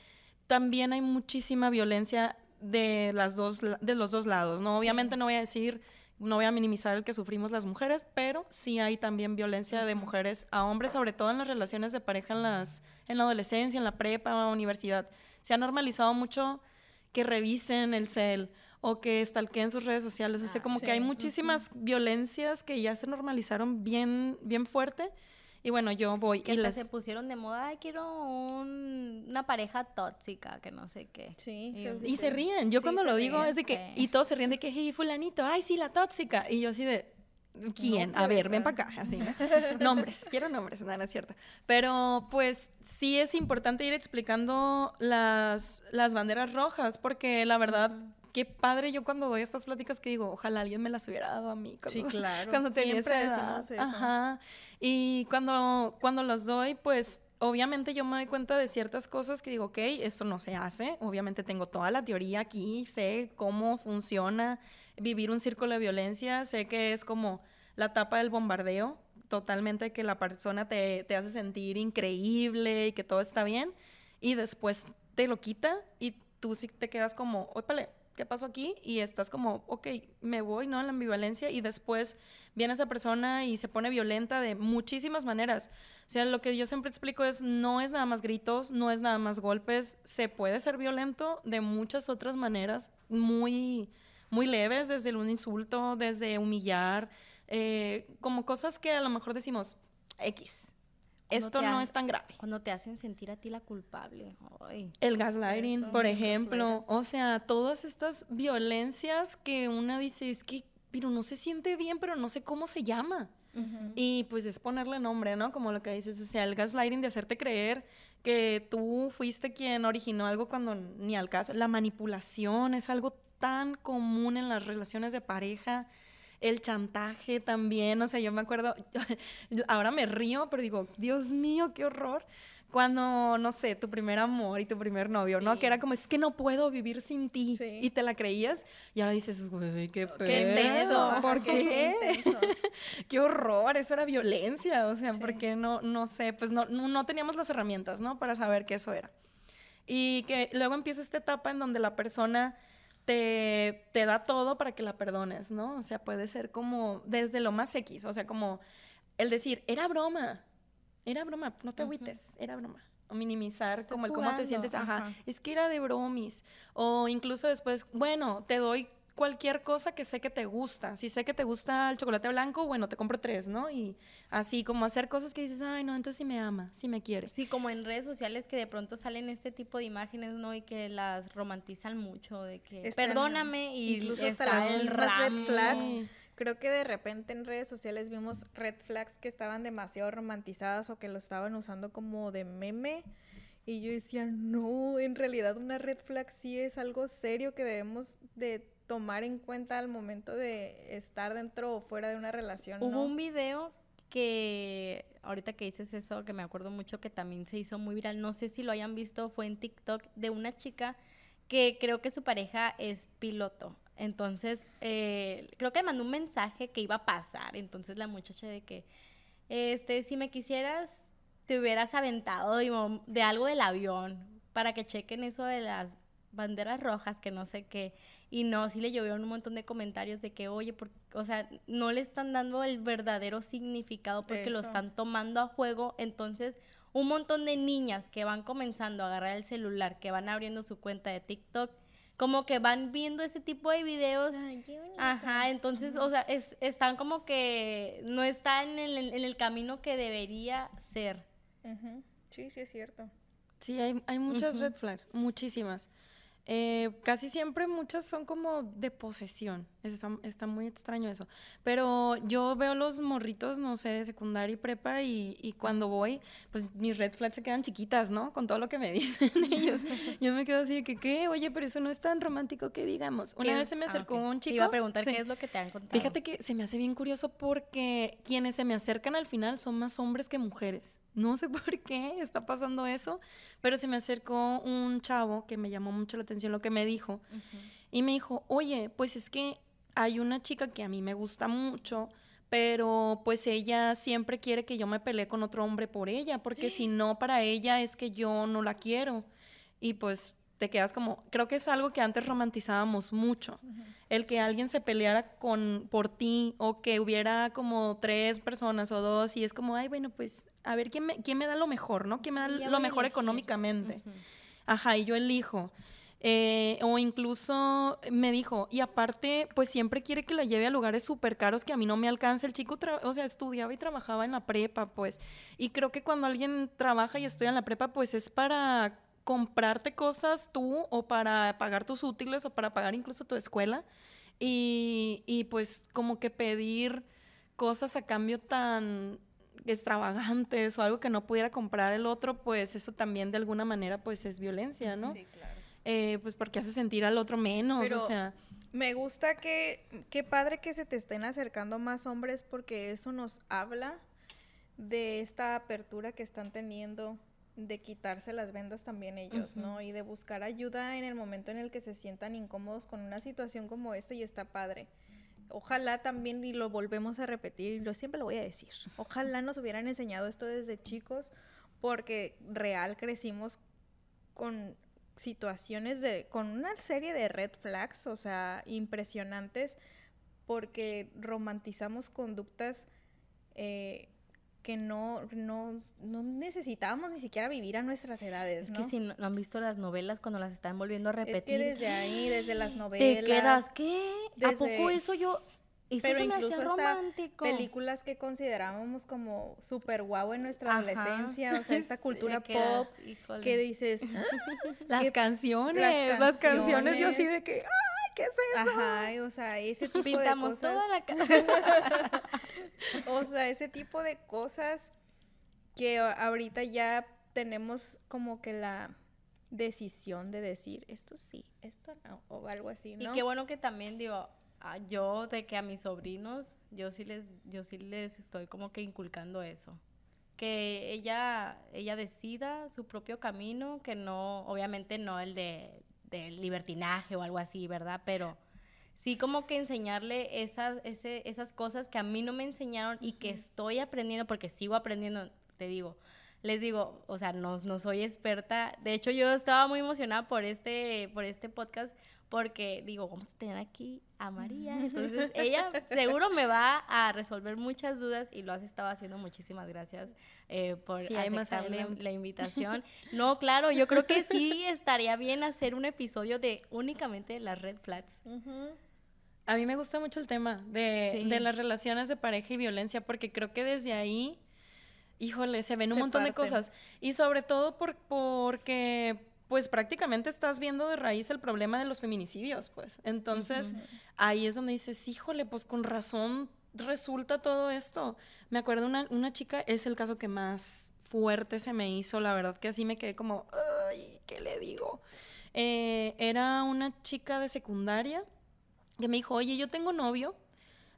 también hay muchísima violencia de, las dos, de los dos lados, ¿no? Obviamente no voy a decir, no voy a minimizar el que sufrimos las mujeres, pero sí hay también violencia de mujeres a hombres, sobre todo en las relaciones de pareja en, las, en la adolescencia, en la prepa, en la universidad. Se ha normalizado mucho que revisen el cel o que stalkeen sus redes sociales. O sea, ah, como que hay muchísimas violencias que ya se normalizaron bien, bien fuerte y bueno, yo voy que y se pusieron de moda, Ay, quiero una pareja tóxica, que no sé qué. Sí. Y, se ríen. Yo cuando lo digo es de que, y todos se ríen de que, hey, fulanito, ay, sí, la tóxica. Y yo así de, ¿quién? a ver, ven para acá, así, ¿no? nombres, quiero nombres, no, no es cierto. Pero pues sí es importante ir explicando las, las banderas rojas, porque la verdad qué padre yo cuando doy estas pláticas que digo, ojalá alguien me las hubiera dado a mí. sí, claro. Cuando Siempre decimos eso. Ajá. Y cuando, cuando las doy, pues obviamente yo me doy cuenta de ciertas cosas que digo, ok, esto no se hace. Obviamente tengo toda la teoría aquí, sé cómo funciona vivir un círculo de violencia, sé que es como la etapa del bombardeo, totalmente que la persona te, te hace sentir increíble y que todo está bien, y después te lo quita y tú sí te quedas como, ópale, ¿qué pasó aquí? Y estás como, ok, me voy, ¿no? En la ambivalencia y después viene esa persona y se pone violenta de muchísimas maneras. O sea, lo que yo siempre explico es, no es nada más gritos, no es nada más golpes, se puede ser violento de muchas otras maneras, muy, muy leves, desde un insulto, desde humillar, eh, como cosas que a lo mejor decimos, X, esto no es tan grave. Cuando te hacen sentir a ti la culpable. el gaslighting, por ejemplo. O sea, todas estas violencias que una dice, es que, pero no se siente bien, pero no sé cómo se llama. Y pues es ponerle nombre, ¿no? Como lo que dices, o sea, el gaslighting de hacerte creer que tú fuiste quien originó algo cuando ni al caso. La manipulación es algo tan común en las relaciones de pareja el chantaje también, o sea, yo me acuerdo, ahora me río, pero digo, Dios mío, qué horror. Cuando, no sé, tu primer amor y tu primer novio, ¿no? Que era como, es que no puedo vivir sin ti. Y te la creías. Y ahora dices, güey, qué pedo. Qué ¿Por qué? Qué, horror. Eso era violencia. O sea, porque no, no sé, pues no, no teníamos las herramientas, ¿no? Para saber que eso era. Y que luego empieza esta etapa en donde la persona te, da todo para que la perdones, ¿no? O sea, puede ser como desde lo más X, o sea, como el decir, era broma, era broma, no te agüites, era broma. O minimizar como el cómo te sientes, ajá, es que era de bromis. O incluso después, bueno, te doy cualquier cosa que sé que te gusta. Si sé que te gusta el chocolate blanco, bueno, te compro tres, ¿no? Y así como hacer cosas que dices, ay, no, entonces sí me ama, sí me quiere. Sí, como en redes sociales que de pronto salen este tipo de imágenes, ¿no? Y que las romantizan mucho, de que perdóname y incluso hasta las red flags. Creo que de repente en redes sociales vimos red flags que estaban demasiado romantizadas o que lo estaban usando como de meme. Y yo decía, no, en realidad una red flag sí es algo serio que debemos de tomar en cuenta al momento de estar dentro o fuera de una relación. Hubo un video que ahorita que dices eso, que me acuerdo mucho que también se hizo muy viral, no sé si lo hayan visto, fue en TikTok de una chica que creo que su pareja es piloto. Entonces, eh, creo que mandó un mensaje que iba a pasar. Entonces la muchacha de que, este, si me quisieras, te hubieras aventado de algo del avión para que chequen eso de las banderas rojas, que no sé qué. Y no, sí le llovieron un montón de comentarios de que, oye, por, o sea, no le están dando el verdadero significado porque lo están tomando a juego. Entonces, un montón de niñas que van comenzando a agarrar el celular, que van abriendo su cuenta de TikTok, como que van viendo ese tipo de videos. Ajá, entonces, o sea, es, están como que no están en el, en el camino que debería ser. Sí, sí, es cierto. Sí, hay, hay muchas red flags, muchísimas. Eh, casi siempre muchas son como de posesión. Está, está, muy extraño eso. Pero yo veo los morritos, no sé, de secundaria y prepa y, y, cuando voy, pues mis red flags se quedan chiquitas, ¿no? Con todo lo que me dicen ellos. yo me quedo así de que, ¿qué? Oye, pero eso no es tan romántico que digamos. Una vez se me ah, acercó un chico. Te iba a preguntar qué es lo que te han contado. Fíjate que se me hace bien curioso porque quienes se me acercan al final son más hombres que mujeres. No sé por qué está pasando eso, pero se me acercó un chavo que me llamó mucho la atención lo que me dijo. Y me dijo, oye, pues es que hay una chica que a mí me gusta mucho, pero pues ella siempre quiere que yo me pelee con otro hombre por ella, porque si no, para ella es que yo no la quiero. Y pues te quedas como, creo que es algo que antes romantizábamos mucho, el que alguien se peleara con, por ti o que hubiera como tres personas o dos y es como, ay, bueno, pues a ver quién me, quién me da lo mejor, ¿no? ¿Quién me da lo mejor económicamente? Ajá, y yo elijo. Eh, o incluso me dijo, y aparte, pues siempre quiere que la lleve a lugares súper caros que a mí no me alcanza. El chico, o sea, estudiaba y trabajaba en la prepa, pues. Y creo que cuando alguien trabaja y estudia en la prepa, pues es para comprarte cosas tú o para pagar tus útiles o para pagar incluso tu escuela y, y pues como que pedir cosas a cambio tan extravagantes o algo que no pudiera comprar el otro, pues eso también de alguna manera pues es violencia, ¿no? Sí, claro. Eh, pues porque hace sentir al otro menos, o sea... Me gusta que, qué padre que se te estén acercando más hombres porque eso nos habla de esta apertura que están teniendo de quitarse las vendas también ellos, ¿no? Y de buscar ayuda en el momento en el que se sientan incómodos con una situación como esta y está padre. ojalá también, y lo volvemos a repetir, y lo siempre lo voy a decir, ojalá nos hubieran enseñado esto desde chicos, porque real crecimos con situaciones de, con una serie de red flags, o sea, impresionantes, porque romantizamos conductas eh, que no, no, no necesitábamos ni siquiera vivir a nuestras edades. Es que si no, han visto las novelas cuando las están volviendo a repetir. Es que desde ahí, desde las novelas. Te quedas, ¿qué? ¿A poco eso yo.? Eso pero incluso romántico. películas que considerábamos como súper guau en nuestra adolescencia, o sea, esta cultura pop que dices las canciones, las canciones, yo así de que ¿qué es eso? Ajá, o sea, ese tipo Pintamos de cosas. toda la casa. o sea, ese tipo de cosas que ahorita ya tenemos como que la decisión de decir esto sí, esto no, o algo así, ¿no? Y qué bueno que también digo, yo de que a mis sobrinos, yo sí les, yo sí les estoy como que inculcando eso. Que ella, ella decida su propio camino, que no, obviamente no el de, libertinaje o algo así, ¿verdad? Pero sí como que enseñarle esas, ese, esas cosas que a mí no me enseñaron y que estoy aprendiendo, porque sigo aprendiendo, te digo, les digo, o sea, no, no soy experta. De hecho, yo estaba muy emocionada por este, por este podcast porque digo, vamos a tener aquí a María. Entonces, ella seguro me va a resolver muchas dudas y lo has estado haciendo. Muchísimas gracias eh, por aceptarle la invitación. No, claro, yo creo que sí estaría bien hacer un episodio de únicamente las red flats. A mí me gusta mucho el tema de, de, las relaciones de pareja y violencia porque creo que desde ahí, híjole, se ven un montón de cosas. Y sobre todo por, porque pues prácticamente estás viendo de raíz el problema de los feminicidios, pues. Entonces, ahí es donde dices, híjole, pues con razón resulta todo esto. Me acuerdo una, una chica, es el caso que más fuerte se me hizo, la verdad que así me quedé como, ay, ¿qué le digo? Eh, era una chica de secundaria que me dijo, oye, yo tengo novio,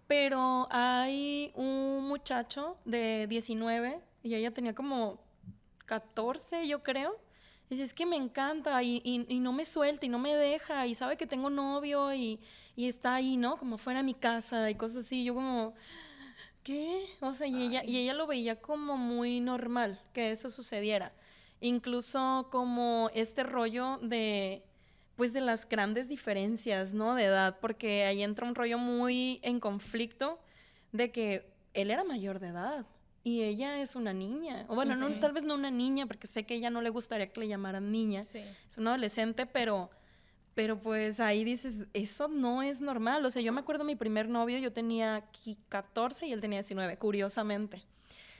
pero hay un muchacho de 19 y ella tenía como 14, yo creo Dice, es que me encanta y, y, no me suelta y no me deja y sabe que tengo novio y, y, está ahí, ¿no? Como fuera de mi casa y cosas así. Yo como, ¿qué? O sea, y ella, y ella lo veía como muy normal que eso sucediera. Incluso como este rollo de, pues de las grandes diferencias, ¿no? De edad, porque ahí entra un rollo muy en conflicto de que él era mayor de edad y ella es una niña. O bueno, no, tal vez no una niña, porque sé que a ella no le gustaría que le llamaran niña. Es una adolescente, pero, pero pues ahí dices, eso no es normal. O sea, yo me acuerdo mi primer novio, yo tenía 14 y él tenía 19, curiosamente.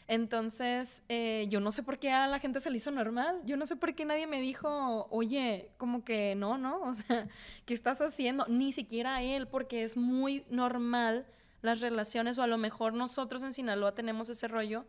Entonces, eh, yo no sé por qué a la gente se le hizo normal. Yo no sé por qué nadie me dijo, oye, como que no, ¿no? O sea, ¿qué estás haciendo? Ni siquiera él, porque es muy normal las relaciones, o a lo mejor nosotros en Sinaloa tenemos ese rollo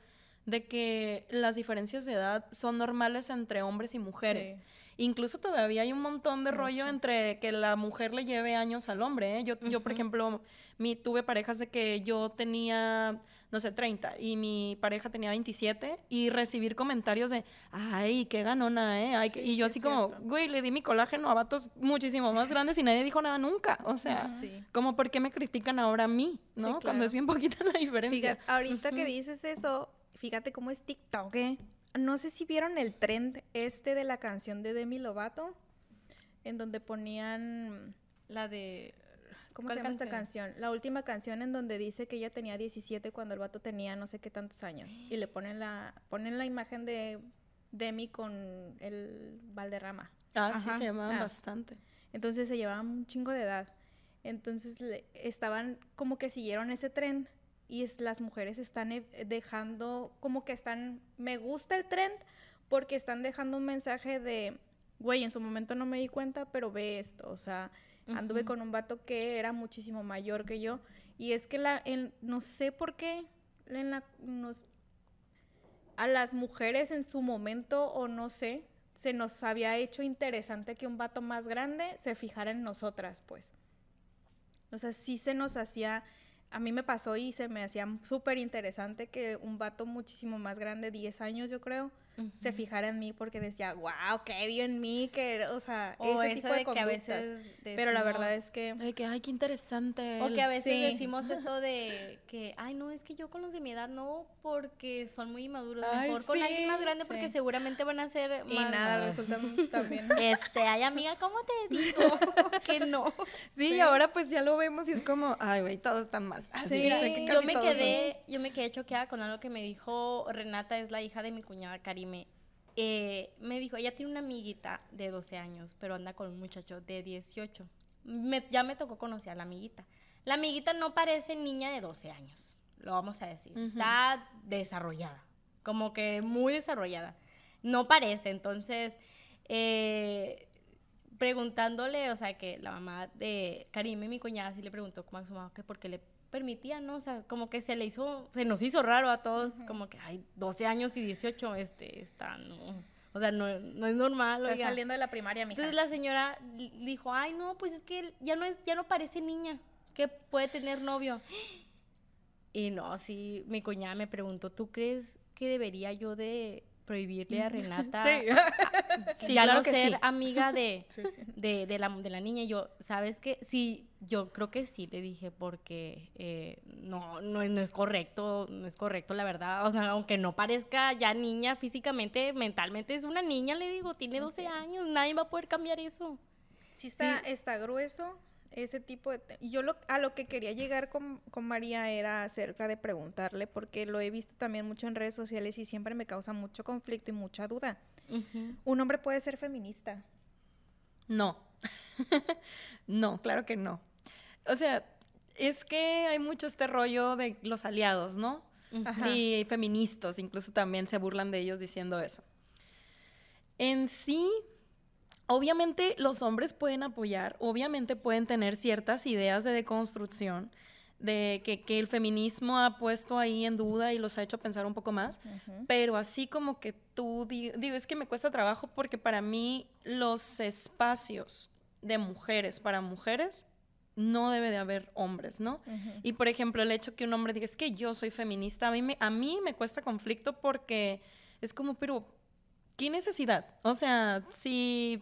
de que las diferencias de edad son normales entre hombres y mujeres. Incluso todavía hay un montón de rollo entre que la mujer le lleve años al hombre. ¿eh? Yo, yo, por ejemplo, mi, tuve parejas de que yo tenía, no sé, 30 y mi pareja tenía 27 y recibir comentarios de, ay, qué ganona, ¿eh? y yo así como, güey, le di mi colágeno a vatos muchísimo más grandes y nadie dijo nada nunca. O sea, como, ¿por qué me critican ahora a mí? ¿No? Cuando es bien poquita la diferencia. Fíjate, ahorita que dices eso, fíjate cómo es TikTok, ¿eh? no sé si vieron el trend este de la canción de Demi Lovato, en donde ponían la de... ¿Cómo se llama esta canción? La última canción en donde dice que ella tenía 17 cuando el vato tenía no sé qué tantos años. Y le ponen la, ponen la imagen de Demi con el Valderrama. Ah, sí, se llamaban ah. bastante. Entonces se llevaban un chingo de edad. Entonces estaban como que siguieron ese trend y es, las mujeres están eh, dejando, como que están, me gusta el trend porque están dejando un mensaje de, güey, en su momento no me di cuenta, pero ve esto, o sea, anduve con un vato que era muchísimo mayor que yo y es que la, no sé por qué en la, nos, a las mujeres en su momento o no sé, se nos había hecho interesante que un vato más grande se fijara en nosotras, pues. O sea, sí se nos hacía a mí me pasó y se me hacía súper interesante que un vato muchísimo más grande, 10 años yo creo, se fijara en mí porque decía, wow, qué vio en mí, que, o sea, O ese eso tipo de, de que a conductas. veces Pero la verdad es que Ay, que, ay, qué interesante. O él. que a veces Sí. decimos eso de que, ay, no, es que yo con los de mi edad no, porque son muy inmaduros. Ay, Mejor con alguien más sí. grande porque Sí. seguramente van a ser y más... nada, resulta también. Este, ay, amiga, ¿cómo te digo? que no. Sí, Sí. y ahora pues ya lo vemos y es como, ay, güey, todos están mal. Así, Sí, de que Yo me son- quedé, yo me quedé choqueada con algo que me dijo Renata, es la hija de mi cuñada Karime. Eh, me dijo, ella tiene una amiguita de 12 años, pero anda con un muchacho de 18. Me- ya me tocó conocer a la amiguita. La amiguita no parece niña de 12 años, lo vamos a decir. Está desarrollada, como que muy desarrollada. No parece, entonces, eh, preguntándole, o sea, que la mamá de Karime, mi cuñada, sí le preguntó como a su mamá que por qué le permitía, ¿no? O sea, como que se le hizo, se nos hizo raro a todos, como que, ay, 12 años y 18, este, está, no, o sea, no, no es normal, Está saliendo de la primaria, mija. Entonces la señora dijo, ay, no, pues es que ya no es, ya no parece niña, que puede tener novio. Y no, sí, mi cuñada me preguntó, ¿tú crees que debería yo de prohibirle a Renata Sí. Sí, ya claro no que ser sí. amiga de, Sí. de, de la, de la niña? Y yo, ¿sabes qué? Sí, yo creo que sí, le dije, porque eh, no, no, es- no es correcto, no es correcto, la verdad. O sea, aunque no parezca ya niña físicamente, mentalmente es una niña, le digo, tiene 12 Así es. años, nadie va a poder cambiar eso. Sí está, está grueso ese tipo de... yo lo, a lo que quería llegar con, con María era acerca de preguntarle, porque lo he visto también mucho en redes sociales y siempre me causa mucho conflicto y mucha duda. Un hombre puede ser feminista. No. no, claro que no. O sea, es que hay mucho este rollo de los aliados, ¿no? Ajá. Y feministas incluso también se burlan de ellos diciendo eso. En sí, obviamente los hombres pueden apoyar, obviamente pueden tener ciertas ideas de deconstrucción, de que, que el feminismo ha puesto ahí en duda y los ha hecho pensar un poco más, pero así como que tú, di- digo, es que me cuesta trabajo porque para mí los espacios de mujeres para mujeres no debe de haber hombres, ¿no? Y por ejemplo, el hecho que un hombre diga, es que yo soy feminista, a mí me, a mí me cuesta conflicto porque es como, pero, ¿qué necesidad? O sea, si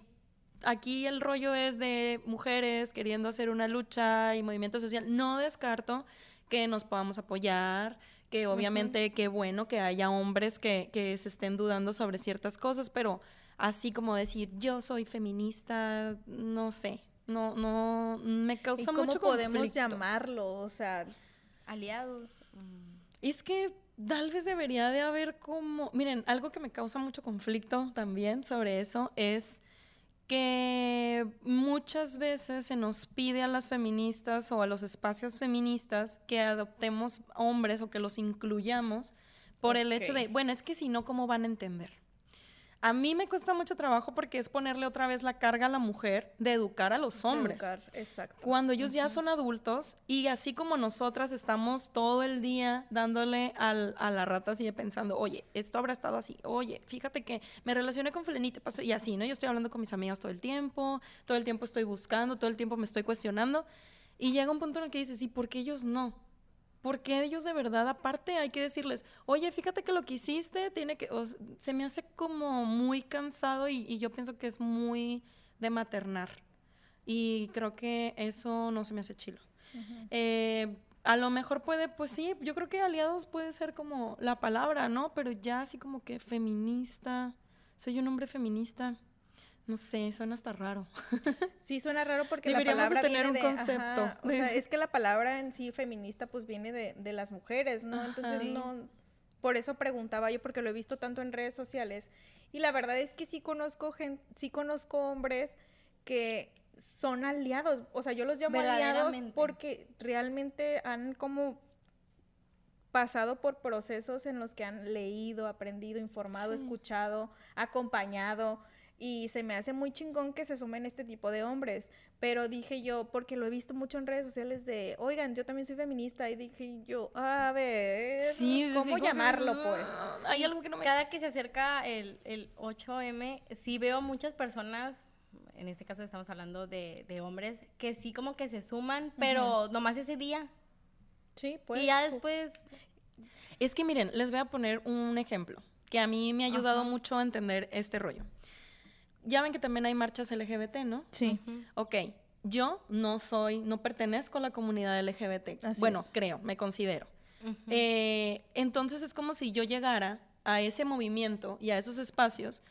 aquí el rollo es de mujeres queriendo hacer una lucha y movimiento social, no descarto que nos podamos apoyar, que obviamente qué bueno que haya hombres que, que se estén dudando sobre ciertas cosas, pero así como decir, yo soy feminista, no sé. No, no, me ¿Y causa cómo mucho podemos conflicto. llamarlo? O sea, Aliados. mm. Es que tal vez debería de haber como, miren, algo que me causa mucho conflicto también sobre eso es que muchas veces se nos pide a las feministas o a los espacios feministas que adoptemos hombres o que los incluyamos por el hecho de, bueno, es que si no, ¿cómo van a entender? A mí me cuesta mucho trabajo porque es ponerle otra vez la carga a la mujer de educar a los hombres educar, exacto. cuando ellos ya son adultos y así como nosotras estamos todo el día dándole al- a la rata así pensando, oye, esto habrá estado así, oye, fíjate que me relacioné con fulanita, pasó y así, ¿no? Yo estoy hablando con mis amigas todo el tiempo, todo el tiempo estoy buscando, todo el tiempo me estoy cuestionando y llega un punto en el que dices, ¿y por qué ellos no? ¿Por qué ellos de verdad, aparte, hay que decirles, oye, fíjate que lo que hiciste tiene que, o se me hace como muy cansado y, y yo pienso que es muy de maternar. Y creo que eso no se me hace chilo. Eh, a lo mejor puede, pues sí, yo creo que aliados puede ser como la palabra, ¿no? Pero ya así como que feminista, soy un hombre feminista, no sé, suena hasta raro. Sí, suena raro porque Deberíamos la palabra tener viene un de- concepto ajá, o sea, es que la palabra en sí feminista pues viene de, de las mujeres, ¿no? Entonces Sí. no, por eso preguntaba yo porque lo he visto tanto en redes sociales y la verdad es que sí conozco gente, sí conozco hombres que son aliados, o sea, yo los llamo aliados porque realmente han como pasado por procesos en los que han leído, aprendido, informado, Sí. escuchado, acompañado y se me hace muy chingón que se sumen este tipo de hombres, pero dije yo, porque lo he visto mucho en redes sociales de, oigan, yo también soy feminista y dije yo, a ver, Sí, ¿cómo que llamarlo dices, pues? "Ah, Hay algo que no me... Cada que se acerca el, el 8M, sí veo muchas personas, en este caso estamos hablando de, de hombres, que sí como que se suman, pero nomás ese día. Sí, pues. y ya después, Es que miren, les voy a poner un ejemplo. que a mí me ha ayudado mucho a entender este rollo. Ya ven que también hay marchas LGBT, ¿no? Sí. Ok, yo no soy, no pertenezco a la comunidad LGBT. Así bueno, es. creo, me considero. Eh, entonces es como si yo llegara a ese movimiento y a esos espacios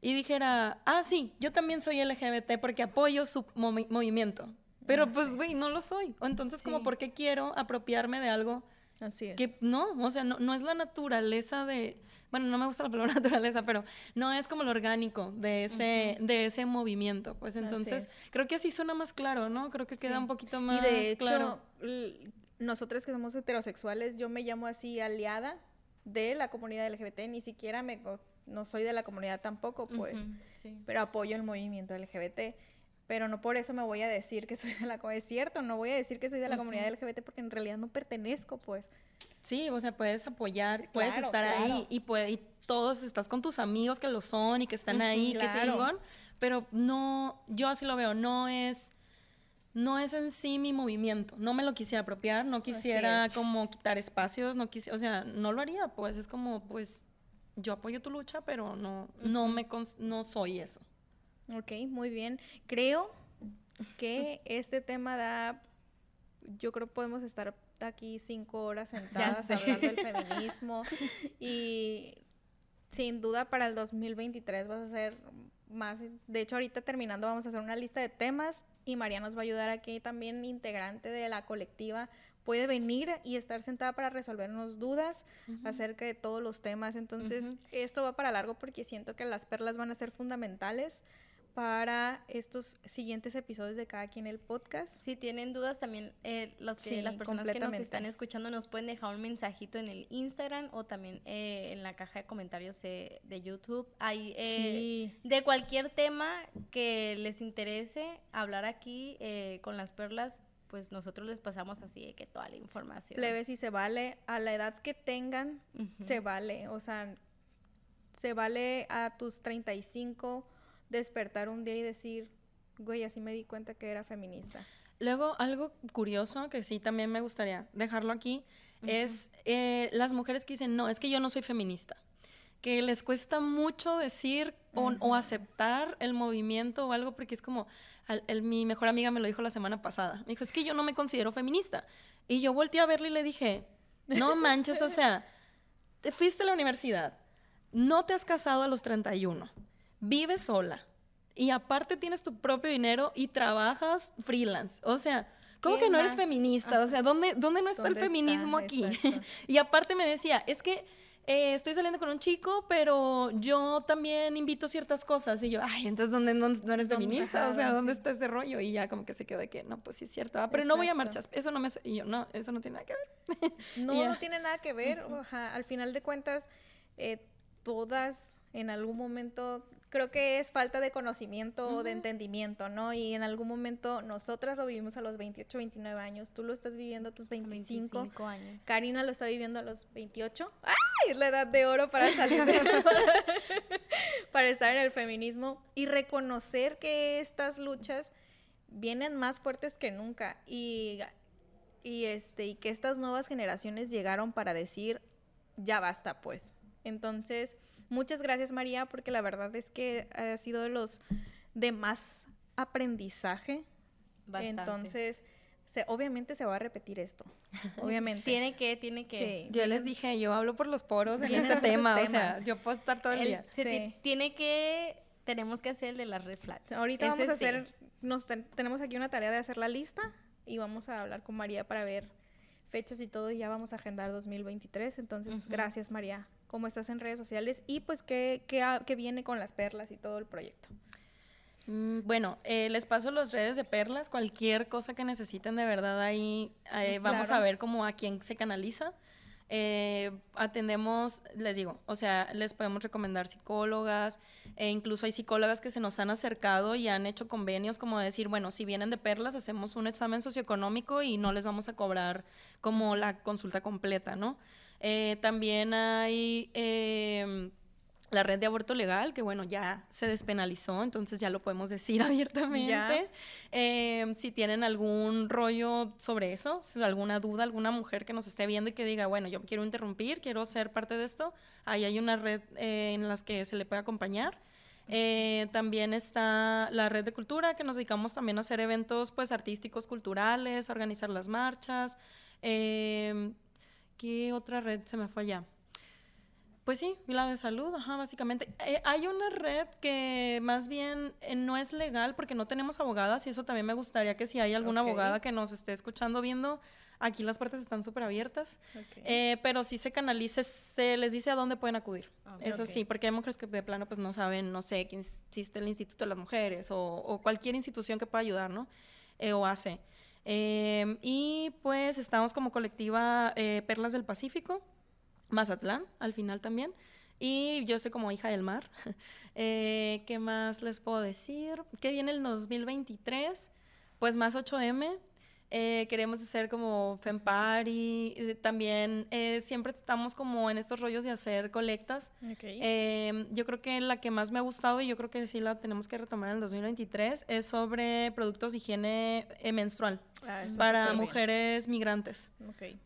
y dijera, ah, sí, yo también soy LGBT porque apoyo su movi- movimiento. Pero pues, güey, no lo soy. O entonces, como, Sí. ¿por qué quiero apropiarme de algo Así es. que no? O sea, no, no es la naturaleza de... Bueno, no me gusta la palabra naturaleza, pero no es como lo orgánico de ese, de ese movimiento. Pues entonces, es. creo que así suena más claro, ¿no? Creo que queda Sí. un poquito Y más de hecho, claro. nosotros que somos heterosexuales, yo me llamo así aliada de la comunidad LGBT, ni siquiera me no soy de la comunidad tampoco, pues, sí. pero apoyo el movimiento LGBT. Pero no por eso me voy a decir que soy de la comunidad. Es cierto, no voy a decir que soy de la comunidad LGBT porque en realidad no pertenezco, pues. Sí, o sea, puedes apoyar, puedes estar claro. ahí y, puede, y todos estás con tus amigos que lo son y que están ahí, claro. chingón, pero no, yo así lo veo, no es, no es en sí mi movimiento, no me lo quisiera apropiar, no quisiera como quitar espacios, no quisiera, o sea, no lo haría, pues es como, pues, yo apoyo tu lucha, pero no, no me, no soy eso. Ok, muy bien. Creo que este tema da, yo creo podemos estar aquí cinco horas sentadas hablando del feminismo y sin duda para el 2023 vas a ser más, de hecho ahorita terminando vamos a hacer una lista de temas y María nos va a ayudar aquí también integrante de la colectiva puede venir y estar sentada para resolvernos dudas acerca de todos los temas. Entonces, esto va para largo porque siento que las perlas van a ser fundamentales para estos siguientes episodios de cada quien el podcast. Si tienen dudas también eh, los que, Sí, las personas que nos están escuchando nos pueden dejar un mensajito en el Instagram o también eh, en la caja de comentarios eh, de YouTube. Hay eh, sí. de cualquier tema que les interese hablar aquí con las perlas, pues nosotros les pasamos así de que toda la información. Plebe, si se vale, a la edad que tengan, se vale. O sea, se vale a tus 35 despertar un día y decir, güey, así me di cuenta que era feminista. Luego, algo curioso que sí también me gustaría dejarlo aquí es eh, las mujeres que dicen, no, es que yo no soy feminista. Que les cuesta mucho decir o, o aceptar el movimiento o algo, porque es como, al- el- mi mejor amiga me lo dijo la semana pasada. Me dijo, es que yo no me considero feminista. Y yo volteé a verle y le dije, no manches, o sea, te fuiste a la universidad, no te has casado a los 31, vives sola y aparte tienes tu propio dinero y trabajas freelance. O sea, ¿cómo ¿Qué que no eres feminista? O sea, ¿dónde, dónde no está ¿Dónde el feminismo aquí? Y aparte me decía, es que eh, estoy saliendo con un chico, pero yo también invito ciertas cosas. Y yo, ay, entonces, ¿dónde no, no eres feminista? O sea, ¿dónde sí. está ese rollo? Y ya como que se quedó de que, no, pues sí es cierto. ah, pero no voy a marchas. Eso no me... hace-". Y yo, no, eso no tiene nada que ver. No, no tiene nada que ver. ajá, Al final de cuentas, eh, todas en algún momento, creo que es falta de conocimiento o de entendimiento, ¿no? Y en algún momento nosotras lo vivimos a los 28, 29 años, tú lo estás viviendo a tus 25. 25 años. Karina lo está viviendo a los 28. ¡Ay! Es la edad de oro para salir de... para estar en el feminismo y reconocer que estas luchas vienen más fuertes que nunca y, y, este, y que estas nuevas generaciones llegaron para decir, ya basta pues. Entonces, muchas gracias María porque la verdad es que ha sido de los de más aprendizaje. Bastante. Entonces, se, obviamente se va a repetir esto. Obviamente. Tiene que, tiene que. Sí. Yo les dije, yo hablo por los poros en este tema. O sea, yo puedo estar todo el, El- día. Sí. tiene que. Tenemos que hacer el de las red flags. Ahorita Ese vamos a sí. hacer, nos ten- tenemos aquí una tarea de hacer la lista y vamos a hablar con María para ver fechas y todo y ya vamos a agendar 2023. Entonces, Ujú. gracias María. ¿Cómo estás en redes sociales? Y pues, ¿qué, qué, qué viene con las perlas y todo el proyecto? Mm, Bueno, eh, les paso las redes de Perlas, cualquier cosa que necesiten de verdad ahí, eh, vamos a ver cómo a quién se canaliza. Eh, atendemos, les digo, o sea, les podemos recomendar psicólogas, e incluso hay psicólogas que se nos han acercado y han hecho convenios como decir, bueno, si vienen de Perlas, hacemos un examen socioeconómico y no les vamos a cobrar como la consulta completa, ¿no? Eh, también hay... em, la red de aborto legal, que bueno, ya se despenalizó, entonces ya lo podemos decir abiertamente. Eh, si tienen algún rollo sobre eso, alguna duda, alguna mujer que nos esté viendo y que diga, bueno, yo quiero interrumpir, quiero ser parte de esto, ahí hay una red eh, en las que se le puede acompañar. Eh, también está la red de cultura, que nos dedicamos también a hacer eventos pues artísticos, culturales, a organizar las marchas. ¿Qué otra red se me fue allá? Pues sí, la de salud, ajá, básicamente. Eh, hay una red que más bien eh, no es legal porque no tenemos abogadas y eso también me gustaría que si hay alguna abogada que nos esté escuchando, viendo, aquí las puertas están súper abiertas, eh, pero sí se canalice, se les dice a dónde pueden acudir. eso sí, porque hay mujeres que de plano pues no saben, no sé, que existe el Instituto de las Mujeres o, o cualquier institución que pueda ayudar, ¿no? o hace. Y pues estamos como colectiva Perlas del Pacífico. Mazatlán, al final también. Y yo soy como hija del mar. Eh, ¿Qué más les puedo decir? ¿Qué viene el 2023? Pues más 8M. Eh, queremos hacer como FEMPARI, y también eh, siempre estamos como en estos rollos de hacer colectas. Em, yo creo que la que más me ha gustado y yo creo que sí la tenemos que retomar en el 2023 es sobre productos de higiene eh, menstrual ah, para mujeres migrantes.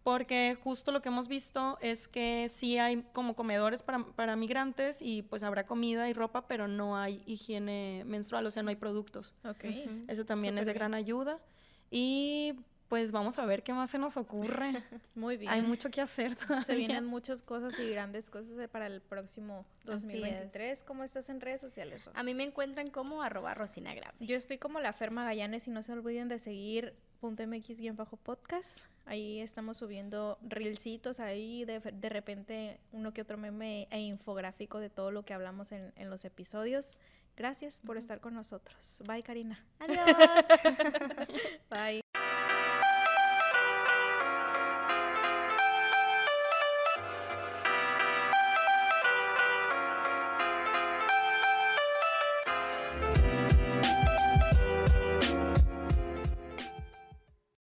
Porque justo lo que hemos visto es que sí hay como comedores para, para migrantes y pues habrá comida y ropa, pero no hay higiene menstrual, o sea, no hay productos. Eso también es de gran ayuda. Y pues vamos a ver qué más se nos ocurre. Muy bien. Hay mucho que hacer todavía. Se vienen muchas cosas y grandes cosas para el próximo 2023. ¿Cómo estás en redes sociales, A mí me encuentran como arroba Rosina Yo estoy como la Ferma Gallanes y no se olviden de seguir .mx-podcast. Ahí estamos subiendo reelcitos ahí, de, de, repente uno que otro meme e infográfico de todo lo que hablamos en, en los episodios. Gracias por estar con nosotros. Bye, Karina. Adiós. Bye.